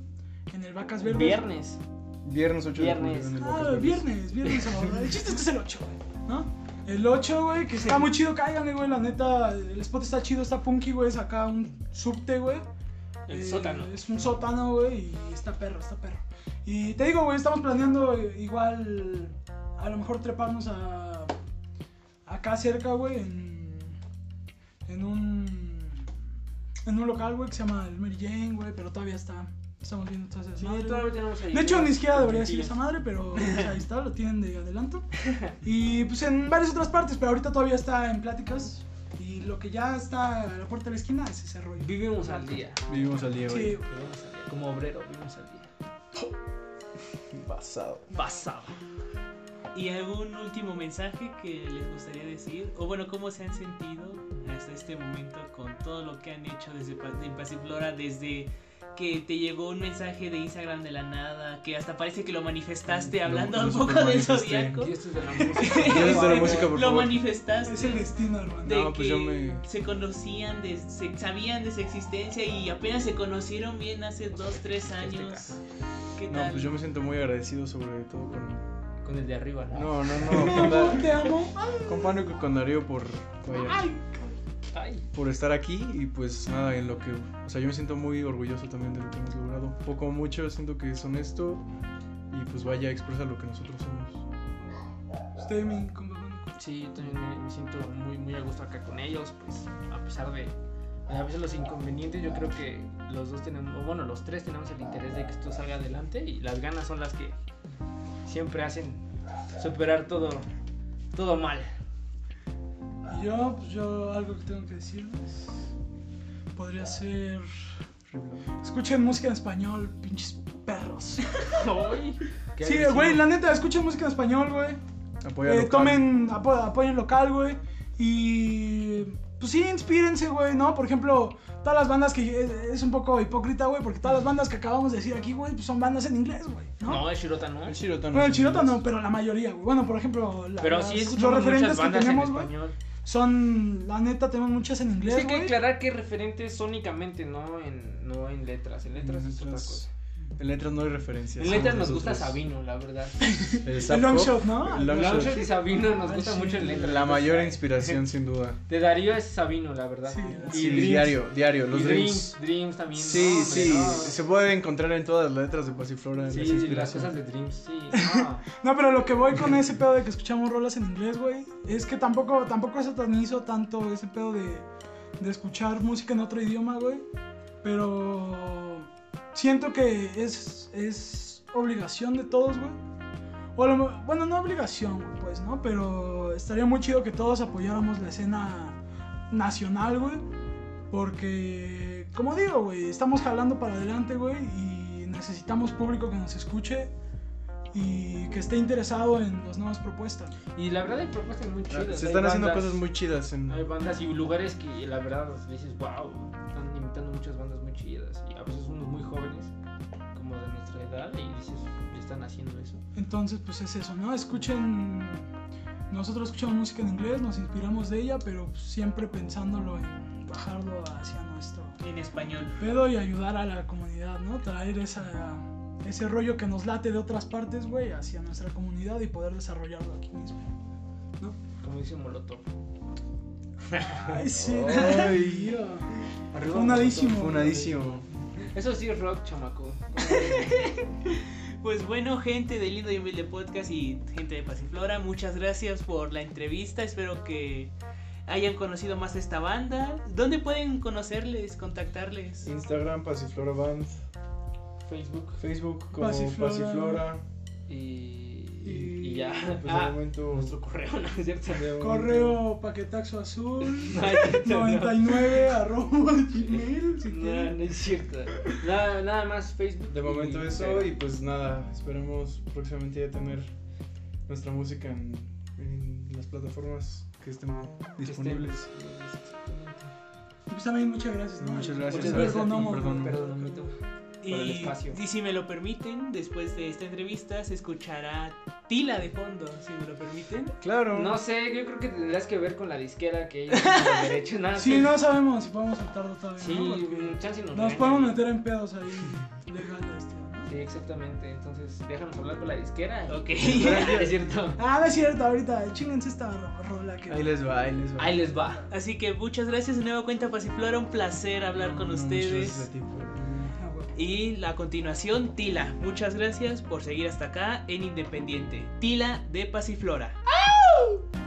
en el Vacas Verdes. Viernes. Viernes 8 Viernes. de julio en el Ah, viernes, viernes ahora. El chiste es que es el 8, güey, ¿no? El 8, güey, que está muy chido, cáiganle, güey, la neta. El spot está chido, está punky, güey, es acá un subte, güey. El Eh, sótano. Es un sótano, güey, y está perro, está perro. Y te digo, güey, estamos planeando eh, igual, a lo mejor treparnos a acá cerca, güey, en, en un en un local, güey, que se llama el Mary Jane, güey, pero todavía está, estamos viendo todas esas Sí, madres, todavía tenemos ahí De hecho, ni siquiera debería decir esa madre, pero pues, ahí está, lo tienen de adelanto. Y pues en varias otras partes, pero ahorita todavía está en pláticas. Y lo que ya está a la puerta de la esquina es ese rollo. Vivimos al día. Vivimos al día, Sí, güey. Vivimos al día. Como obrero, vivimos al día. Basado. Pasado. ¿Y algún último mensaje que les gustaría decir? O bueno, ¿cómo se han sentido hasta este momento con todo lo que han hecho desde Pasiflora? Desde que te llegó un mensaje de Instagram de la nada, que hasta parece que lo manifestaste hablando lo un poco del zodiaco. Y esto es de la música. Dios de la música, por lo favor. manifestaste. es el destino, hermano. de No, pues que yo me- se conocían, de- se, sabían de su existencia y apenas se conocieron bien hace dos, tres años. ¿Qué tal? No, pues yo me siento muy agradecido sobre todo con... Con el de arriba, ¿no? No, no, no, con, amo, Da- te amo. con Pánico y con Darío por... Vaya, Ay, Ay. por estar aquí y pues nada, en lo que... O sea, yo me siento muy orgulloso también de lo que hemos logrado. Poco o mucho, siento que es honesto y pues vaya, expresa lo que nosotros somos. usted, mi. Sí, yo también me, me siento muy, muy a gusto acá con ellos, pues a pesar de a veces los inconvenientes, yo creo que los dos tenemos, o bueno, los tres tenemos el interés de que esto salga adelante y las ganas son las que siempre hacen superar todo, todo mal. Y yo, pues yo, algo que tengo que decirles podría ser. Escuchen música en español, pinches perros. Sí, güey, la neta, escuchen música en español, güey. Eh, local. tomen, apo- apoyen local, güey. Y pues sí, inspírense, güey, ¿no? Por ejemplo, todas las bandas que es, es un poco hipócrita, güey, porque todas las bandas que acabamos de decir aquí, güey, pues son bandas en inglés, güey, ¿no? No, el Shirota no. El Shirota no bueno, el inglés. no, pero la mayoría, güey. Bueno, por ejemplo, la- Pero las- sí los escuchamos referentes que tenemos, en güey, español. son, la neta, tenemos muchas en inglés, que hay que güey. aclarar que referentes sónicamente, no en, no en letras. En letras es otra Letras- cosa. En letras no hay referencias. En letras nos gusta. Sabino, la verdad. El, El long shot, ¿no? el long El shot. Longshot y Sabino nos Ah, gusta sí. mucho en letras. La mayor inspiración, sin duda. De Darío es Sabino, la verdad. Sí, y Sí, Dreams, diario, diario. Los y dreams. Dreams, Dreams también. Sí, no, sí. no. Se puede encontrar en todas las letras de Pasiflora. Sí, las sí, las cosas de Dreams, sí. No. No, pero lo que voy con ese pedo de que escuchamos rolas en inglés, güey, es que tampoco, tampoco satanizo tanto ese pedo de, de escuchar música en otro idioma, güey. Pero siento que es, es obligación de todos, güey. Bueno, no obligación, güey, pues, ¿no? Pero estaría muy chido que todos apoyáramos la escena nacional, güey. Porque, como digo, güey, estamos jalando para adelante, güey. Y necesitamos público que nos escuche y que esté interesado en las nuevas propuestas. Y la verdad hay propuestas muy chidas. Se hay están haciendo bandas- cosas muy chidas en... Hay bandas y lugares que la verdad dices, wow, están imitando muchas bandas muy chidas. Y a veces y dices, están haciendo eso. Entonces, pues es eso, ¿no? Escuchen. Nosotros escuchamos música en inglés, nos inspiramos de ella, pero siempre pensándolo en bajarlo hacia nuestro En español. pedo y ayudar a la comunidad, ¿no? Traer esa, ese rollo que nos late de otras partes, güey, hacia nuestra comunidad y poder desarrollarlo aquí mismo. Como dice Molotov. Ay, sí. Ay. Funadísimo. Funadísimo. Eso sí es rock, chamaco. Pues bueno, gente de Lindo y Humilde Podcast y gente de Pasiflora, muchas gracias por la entrevista. Espero que hayan conocido más esta banda. ¿Dónde pueden conocerles, contactarles? Instagram, Pasiflora Band. Facebook Facebook como Pasiflora. Pasiflora. y, Y- y ya. Pues ah, de momento... nuestro correo, ¿no es cierto? Correo paquetaxo azul Ay, no. 99 arroba gmail. Si No, no es cierto. Nada, nada más Facebook. De momento y- eso y pues nada, esperemos próximamente ya tener nuestra música en, en las plataformas que estén que disponibles. estén-. Pues también muchas gracias, ¿no? Muchas gracias. Muchas perdón. Perdón, Amito, por el Y, espacio. y si me lo permiten, después de esta entrevista se escuchará Tila de fondo, si me lo permiten. Claro. No sé, yo creo que tendrás que ver con la disquera que ellos tienen los derechos. Nada, Sí, no sabemos si podemos soltarlo todavía. Sí, ¿no? Mm, chance nos nos podemos meter en pedos ahí legales, tío. Sí, exactamente. Entonces, déjanos hablar con la disquera. Ok. es cierto. Ah, no es cierto, ahorita, chingense esta ro- rola que. Ahí les va, ahí les va. Ahí les va. Así que muchas gracias de nueva cuenta Pasiflora, un placer hablar con No, muchas ustedes. gracias a ti por- güey. Y a continuación, Tila. Muchas gracias por seguir hasta acá en Independiente. Tila de Pasiflora. Estaba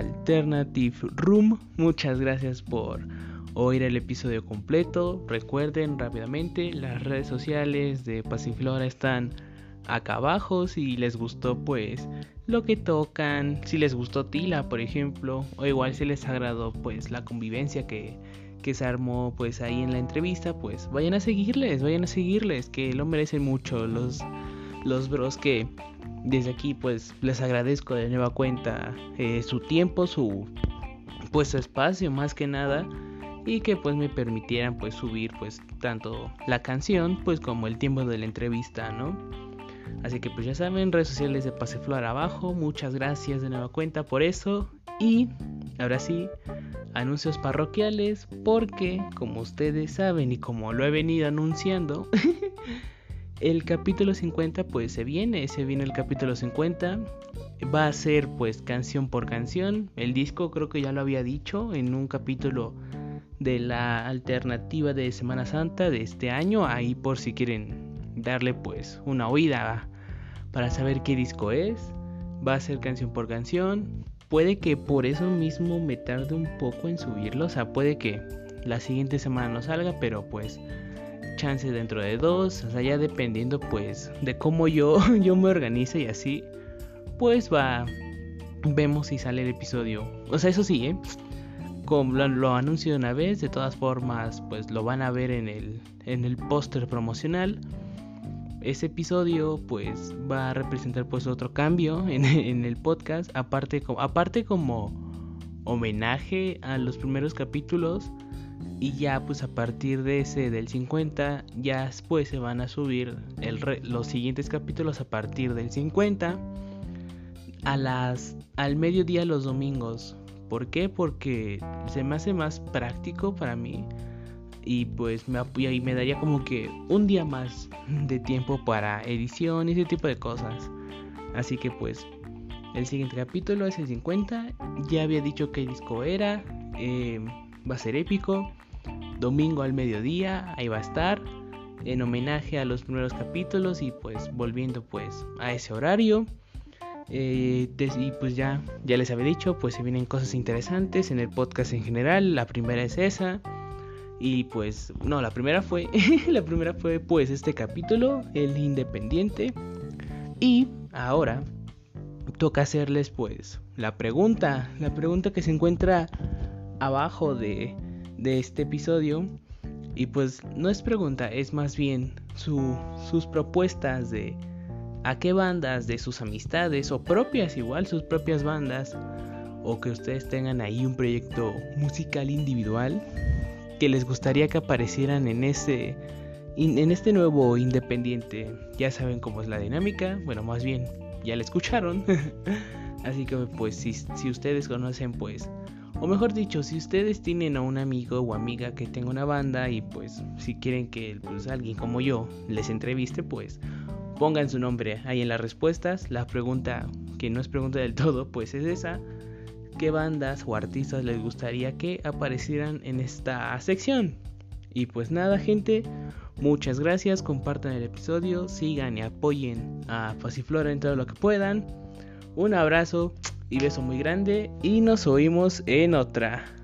Alternative Room, muchas gracias por oír el episodio completo. Recuerden rápidamente, las redes sociales de Pasiflora están acá abajo. Si les gustó, pues lo que tocan. Si les gustó Tila, por ejemplo. O igual si les agradó, pues la convivencia que, que se armó pues ahí en la entrevista. Pues vayan a seguirles, vayan a seguirles. Que lo merecen mucho los, los bros que desde aquí pues les agradezco de nueva cuenta eh, su tiempo, su pues espacio más que nada y que pues me permitieran pues subir pues tanto la canción pues como el tiempo de la entrevista, ¿no? Así que pues ya saben, redes sociales de Paseflor abajo, muchas gracias de nueva cuenta por eso y ahora sí, anuncios parroquiales porque como ustedes saben y como lo he venido anunciando, el capítulo 50 pues se viene, se viene el capítulo 50 va a ser pues canción por canción. El disco creo que ya lo había dicho en un capítulo de la alternativa de Semana Santa de este año. Ahí por si quieren darle pues una oída para saber qué disco es. Va a ser canción por canción. Puede que por eso mismo me tarde un poco en subirlo. O sea, puede que la siguiente semana no salga, pero pues chance dentro de dos. O sea, ya dependiendo pues de cómo yo, yo me organice y así. Pues va. Vemos si sale el episodio. O sea, eso sí, ¿eh? como lo, lo anuncio una vez, de todas formas, pues lo van a ver en el, en el póster promocional. Ese episodio pues va a representar pues otro cambio en, en el podcast, aparte, aparte como homenaje a los primeros capítulos y ya pues a partir de ese del 50 ya después se van a subir el los siguientes capítulos a partir del 50 a las al mediodía los domingos ¿Por qué? Porque se me hace más práctico para mí y pues me apoya y me daría como que un día más de tiempo para edición y ese tipo de cosas. Así que pues el siguiente capítulo es el 50. Ya había dicho qué disco era. Eh, va a ser épico. Domingo al mediodía, ahí va a estar. En homenaje a los primeros capítulos y pues volviendo pues a ese horario. Eh, y pues ya, ya les había dicho, pues se vienen cosas interesantes en el podcast en general. La primera es esa. Y pues, no, la primera fue, la primera fue pues este capítulo, el independiente. Y ahora toca hacerles pues la pregunta, la pregunta que se encuentra abajo de, de este episodio. Y pues no es pregunta, es más bien su, sus propuestas de, a qué bandas de sus amistades o propias igual, sus propias bandas, o que ustedes tengan ahí un proyecto musical individual que les gustaría que aparecieran en este en este nuevo independiente. Ya saben cómo es la dinámica, bueno, más bien ya la escucharon. Así que pues si, si ustedes conocen pues o mejor dicho, si ustedes tienen a un amigo o amiga que tenga una banda y pues si quieren que pues, alguien como yo les entreviste, pues pongan su nombre ahí en las respuestas. La pregunta, que no es pregunta del todo, pues es esa. ¿Qué bandas o artistas les gustaría que aparecieran en esta sección? Y pues nada, gente, muchas gracias. Compartan el episodio, sigan y apoyen a Faciflora en todo lo que puedan. Un abrazo y beso muy grande y nos oímos en otra.